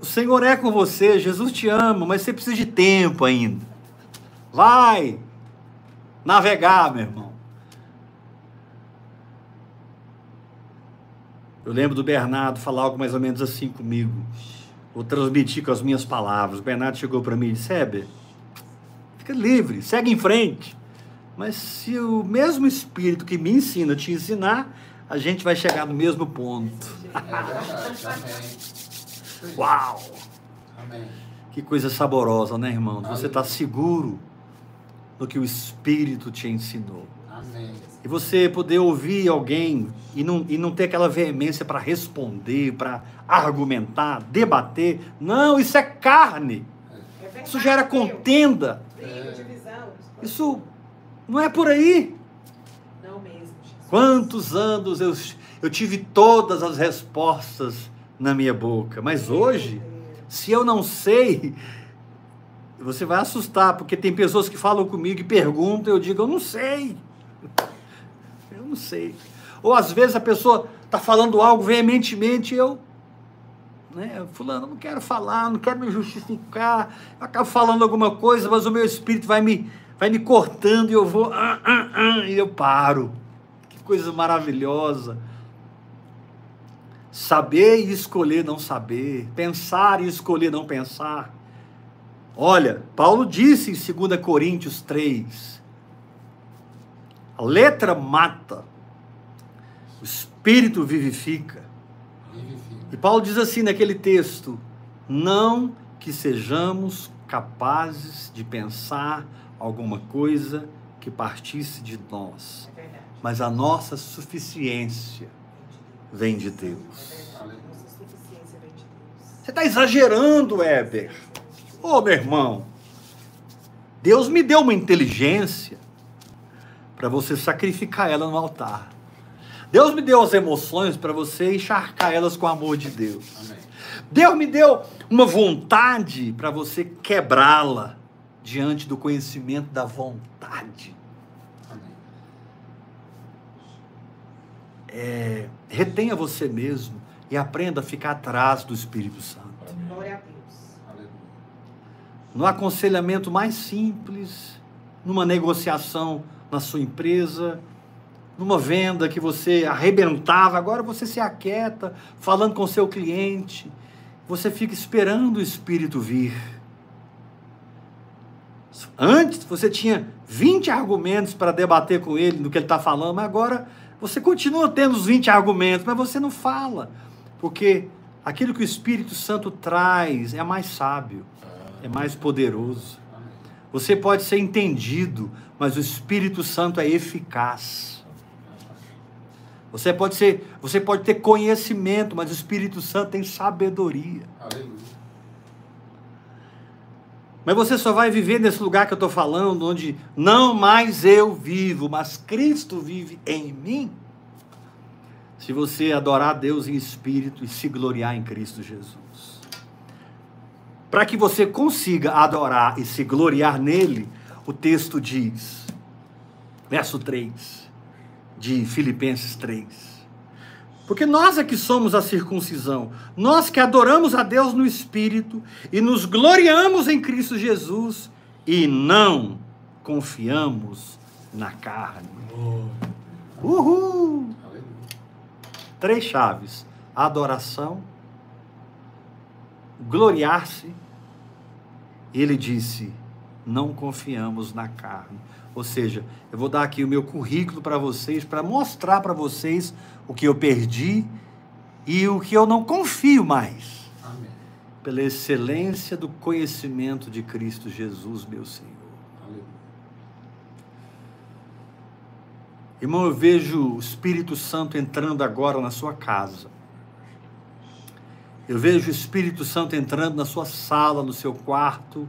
O Senhor é com você, Jesus te ama, mas você precisa de tempo ainda. Vai navegar, meu irmão. Eu lembro do Bernardo falar algo mais ou menos assim comigo. Vou transmitir com as minhas palavras. O Bernardo chegou para mim e disse: Heber, fica livre, segue em frente. Mas se o mesmo Espírito que me ensina te ensinar, a gente vai chegar no mesmo ponto. Uau! Que coisa saborosa, né, irmão? Você está seguro no que o Espírito te ensinou. E você poder ouvir alguém e não, e não ter aquela veemência para responder, para argumentar, debater. Não, isso é carne. É Isso gera contenda. Isso não é por aí. Não mesmo, Jesus. Quantos anos eu, eu tive todas as respostas na minha boca, mas hoje, Meu Deus. se eu não sei, você vai assustar, porque tem pessoas que falam comigo e perguntam, eu digo, eu não sei. Eu não sei. Ou às vezes a pessoa está falando algo veementemente e eu, né, fulano, não quero falar, não quero me justificar, eu acabo falando alguma coisa, mas o meu espírito vai me, vai me cortando e eu vou, ah, ah, ah, e eu paro. Que coisa maravilhosa. Saber e escolher não saber, pensar e escolher não pensar. Olha, Paulo disse em 2 Coríntios 3: a letra mata, o espírito vivifica. Vivifica. E Paulo diz assim naquele texto: não que sejamos capazes de pensar alguma coisa que partisse de nós, É mas a nossa suficiência vem de Deus. É verdade. Nossa suficiência vem de Deus. Você está exagerando, Heber. Ô, meu irmão, Deus me deu uma inteligência para você sacrificar ela no altar. Deus me deu as emoções para você encharcar elas com o amor de Deus. Amém. Deus me deu uma vontade para você quebrá-la diante do conhecimento da vontade. É, retenha você mesmo e aprenda a ficar atrás do Espírito Santo. Glória a Deus. No aconselhamento mais simples, numa negociação na sua empresa, numa venda que você arrebentava, agora você se aquieta, falando com seu cliente, você fica esperando o Espírito vir. Antes você tinha 20 argumentos para debater com ele no que ele está falando, mas agora você continua tendo os 20 argumentos, mas você não fala, porque aquilo que o Espírito Santo traz é mais sábio, é mais poderoso. Você pode ser entendido, mas o Espírito Santo é eficaz. Você pode ser, você pode ter conhecimento, mas o Espírito Santo tem sabedoria. Aleluia. Mas você só vai viver nesse lugar que eu estou falando, onde não mais eu vivo, mas Cristo vive em mim. Se você adorar Deus em espírito e se gloriar em Cristo Jesus. Para que você consiga adorar e se gloriar nele, o texto diz, verso 3 de Filipenses 3. Porque nós é que somos a circuncisão, nós que adoramos a Deus no Espírito e nos gloriamos em Cristo Jesus e não confiamos na carne. Uhul! Aleluia. Três chaves: adoração, gloriar-se. E ele disse: não confiamos na carne. Ou seja, eu vou dar aqui o meu currículo para vocês, para mostrar para vocês o que eu perdi e o que eu não confio mais, Amém. pela excelência do conhecimento de Cristo Jesus, meu Senhor. Aleluia. Irmão, eu vejo o Espírito Santo entrando agora na sua casa. Eu vejo o Espírito Santo entrando na sua sala, no seu quarto,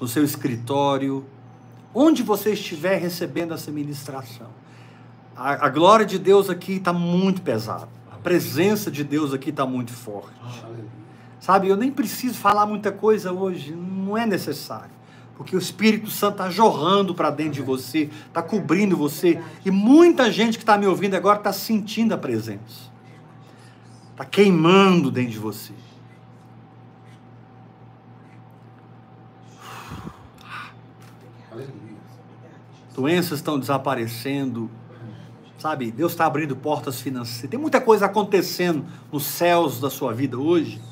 no seu escritório, onde você estiver recebendo essa ministração. A, a glória de Deus aqui está muito pesada. A presença de Deus aqui está muito forte. Sabe, eu nem preciso falar muita coisa hoje, não é necessário. Porque o Espírito Santo está jorrando para dentro de você, está cobrindo você. E muita gente que está me ouvindo agora está sentindo a presença. Está queimando dentro de você. Aleluia. Doenças estão desaparecendo. Sabe, Deus está abrindo portas financeiras. Tem muita coisa acontecendo nos céus da sua vida hoje.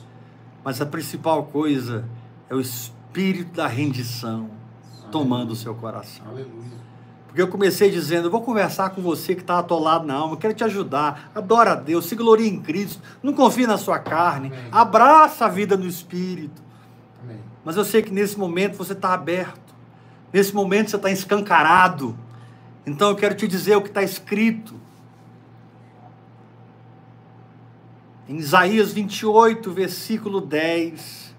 Mas a principal coisa é o espírito da rendição tomando o seu coração. Aleluia. Porque eu comecei dizendo, eu vou conversar com você que está atolado na alma, eu quero te ajudar, adora a Deus, se glorie em Cristo, não confie na sua carne, Amém. abraça a vida no Espírito. Amém. Mas eu sei que nesse momento você está aberto, nesse momento você está escancarado. Então eu quero te dizer o que está escrito. Em Isaías 28, versículo 10.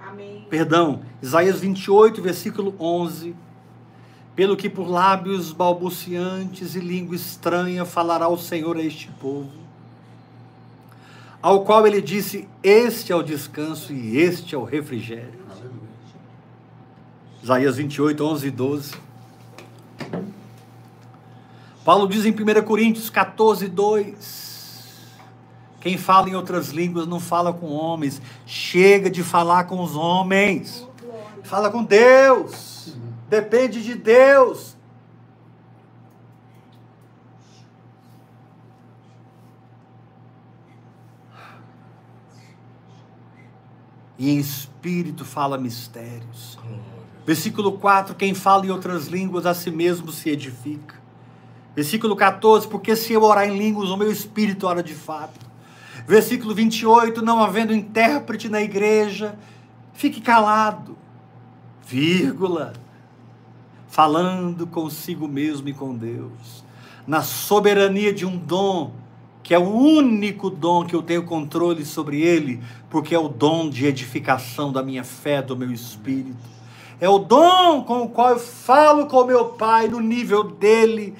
Amém. Perdão, Isaías 28, versículo 11. Pelo que por lábios balbuciantes e língua estranha falará o Senhor a este povo, ao qual ele disse: Este é o descanso e este é o refrigério. Isaías 28, 11 e 12. Paulo diz em 1 Coríntios 14, 2: Quem fala em outras línguas não fala com homens, chega de falar com os homens, fala com Deus, depende de Deus. E em espírito fala mistérios. Versículo 4: Quem fala em outras línguas a si mesmo se edifica. Versículo 14: Porque se eu orar em línguas, o meu espírito ora de fato. Versículo 28: Não havendo intérprete na igreja, fique calado. Vírgula. Falando consigo mesmo e com Deus. Na soberania de um dom, que é o único dom que eu tenho controle sobre ele, porque é o dom de edificação da minha fé, do meu espírito. É o dom com o qual eu falo com o meu Pai no nível dele,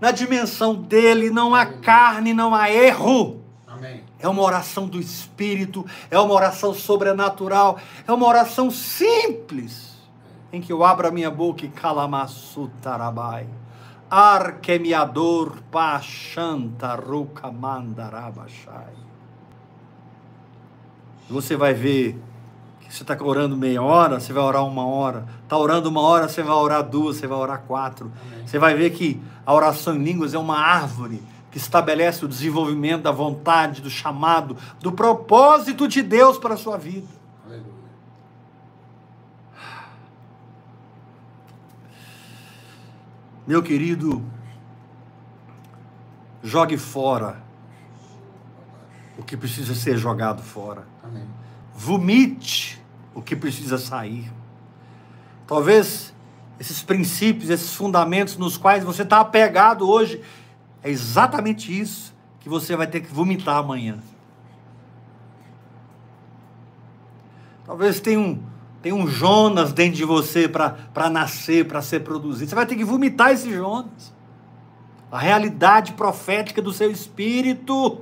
na dimensão dele, não há carne, não há erro. Amém. É uma oração do Espírito, é uma oração sobrenatural, é uma oração simples, em que eu abro a minha boca e calamassu tarabai. Arquemiador pachanta rukamandarabashai. Você vai ver você está orando meia hora, você vai orar uma hora. Está orando uma hora, você vai orar duas, você vai orar quatro. Amém. Você vai ver que a oração em línguas é uma árvore que estabelece o desenvolvimento da vontade, do chamado, do propósito de Deus para a sua vida. Meu querido, jogue fora o que precisa ser jogado fora. Amém. Vomite o que precisa sair. Talvez esses princípios, esses fundamentos nos quais você está apegado hoje, é exatamente isso que você vai ter que vomitar amanhã. Talvez tenha um, tenha um Jonas dentro de você para nascer, para ser produzido. Você vai ter que vomitar esse Jonas. A realidade profética do seu espírito.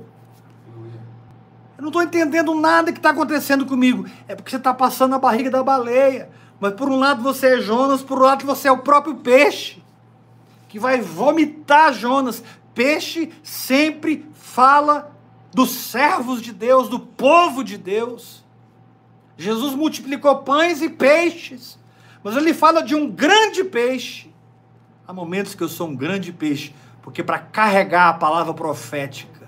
Eu não estou entendendo nada que está acontecendo comigo. É porque você está passando a barriga da baleia. Mas por um lado você é Jonas, por outro você é o próprio peixe. Que vai vomitar Jonas. Peixe sempre fala dos servos de Deus, do povo de Deus. Jesus multiplicou pães e peixes. Mas ele fala de um grande peixe. Há momentos que eu sou um grande peixe, porque para carregar a palavra profética,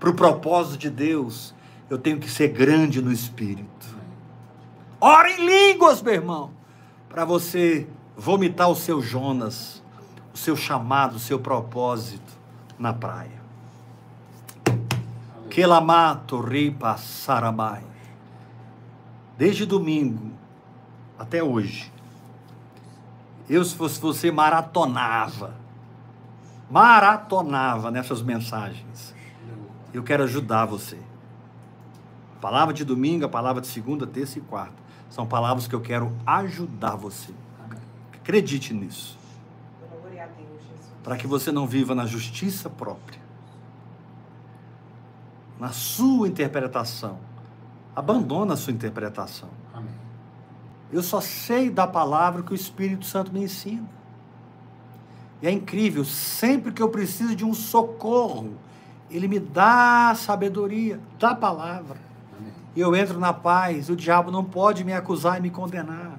para o propósito de Deus, eu tenho que ser grande no espírito. Ora em línguas, meu irmão, para você vomitar o seu Jonas, o seu chamado, o seu propósito na praia. Quelamato ripa saramai. Desde domingo até hoje, eu, se fosse você, maratonava. Maratonava nessas mensagens. Eu quero ajudar você. Palavra de domingo, a palavra de segunda, terça e quarta. São palavras que eu quero ajudar você. Acredite nisso. Para que você não viva na justiça própria. Na sua interpretação. Abandona a sua interpretação. Amém. Eu só sei da palavra que o Espírito Santo me ensina. E é incrível, sempre que eu preciso de um socorro, ele me dá a sabedoria da palavra. E eu entro na paz, o diabo não pode me acusar e me condenar.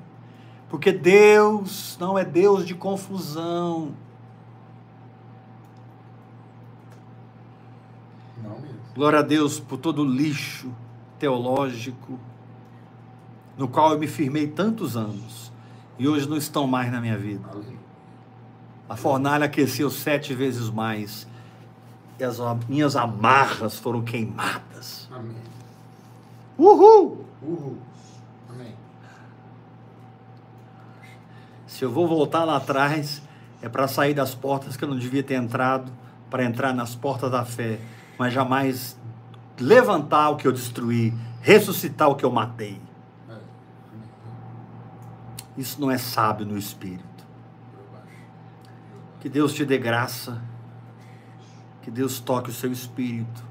Porque Deus não é Deus de confusão. Não mesmo. Glória a Deus por todo o lixo teológico no qual eu me firmei tantos anos e hoje não estão mais na minha vida. A fornalha aqueceu sete vezes mais e as minhas amarras foram queimadas. Amém. Uhul! Uhul. Amém. Se eu vou voltar lá atrás, é para sair das portas que eu não devia ter entrado, para entrar nas portas da fé, mas jamais levantar o que eu destruí, ressuscitar o que eu matei. É. Isso não é sábio no espírito. Que Deus te dê graça, que Deus toque o seu espírito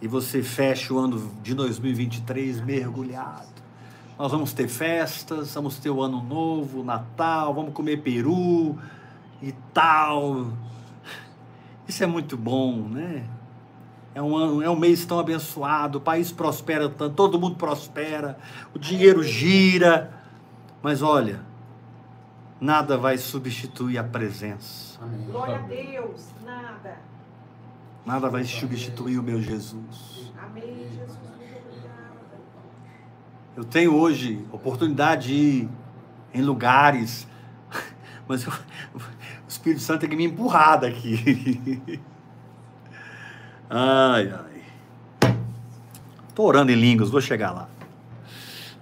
e você feche o ano de 2023 mergulhado. Nós vamos ter festas, vamos ter o ano novo, Natal, vamos comer peru e tal. Isso é muito bom, né? É um, ano, é um mês tão abençoado, o país prospera tanto, todo mundo prospera, o dinheiro gira. Mas olha, nada vai substituir a presença. Amém. Glória a Deus. Nada. Nada vai substituir o meu Jesus. Amém, Jesus. Muito obrigada. Eu tenho hoje oportunidade de ir em lugares, mas eu- o Espírito Santo tem que me empurrar daqui. Ai, ai. Estou orando em línguas, vou chegar lá.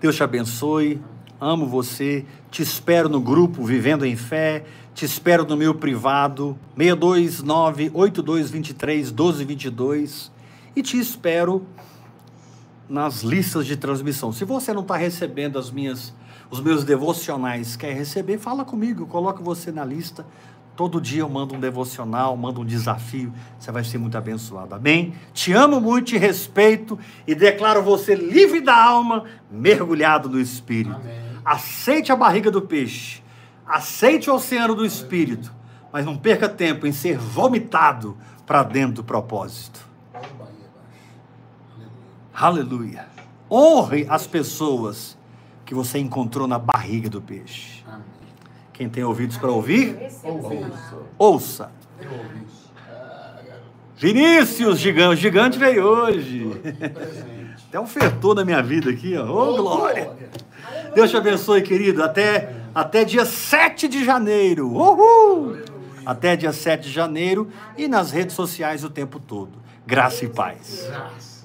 Deus te abençoe, amo você, te espero no grupo Vivendo em Fé, te espero no meu privado, 629-8223-1222, e te espero nas listas de transmissão. Se você não está recebendo as minhas, os meus devocionais, quer receber, fala comigo, coloco você na lista. Todo dia eu mando um devocional, mando um desafio, você vai ser muito abençoado. Amém? Te amo muito, te respeito e declaro você livre da alma, mergulhado no Espírito. Amém. Aceite a barriga do peixe, aceite o oceano do Espírito, mas não perca tempo em ser vomitado para dentro do propósito. Aleluia. Honre as pessoas que você encontrou na barriga do peixe. Quem tem ouvidos para ouvir, Ouça. ouça. Vinícius, gigante, gigante veio hoje. Até ofertou na minha vida aqui, ó. Ô, Ô, glória. Deus te abençoe, querido. Até, até dia 7 de janeiro. Uhul! Até dia 7 de janeiro e nas redes sociais o tempo todo. Graça e paz. Graça.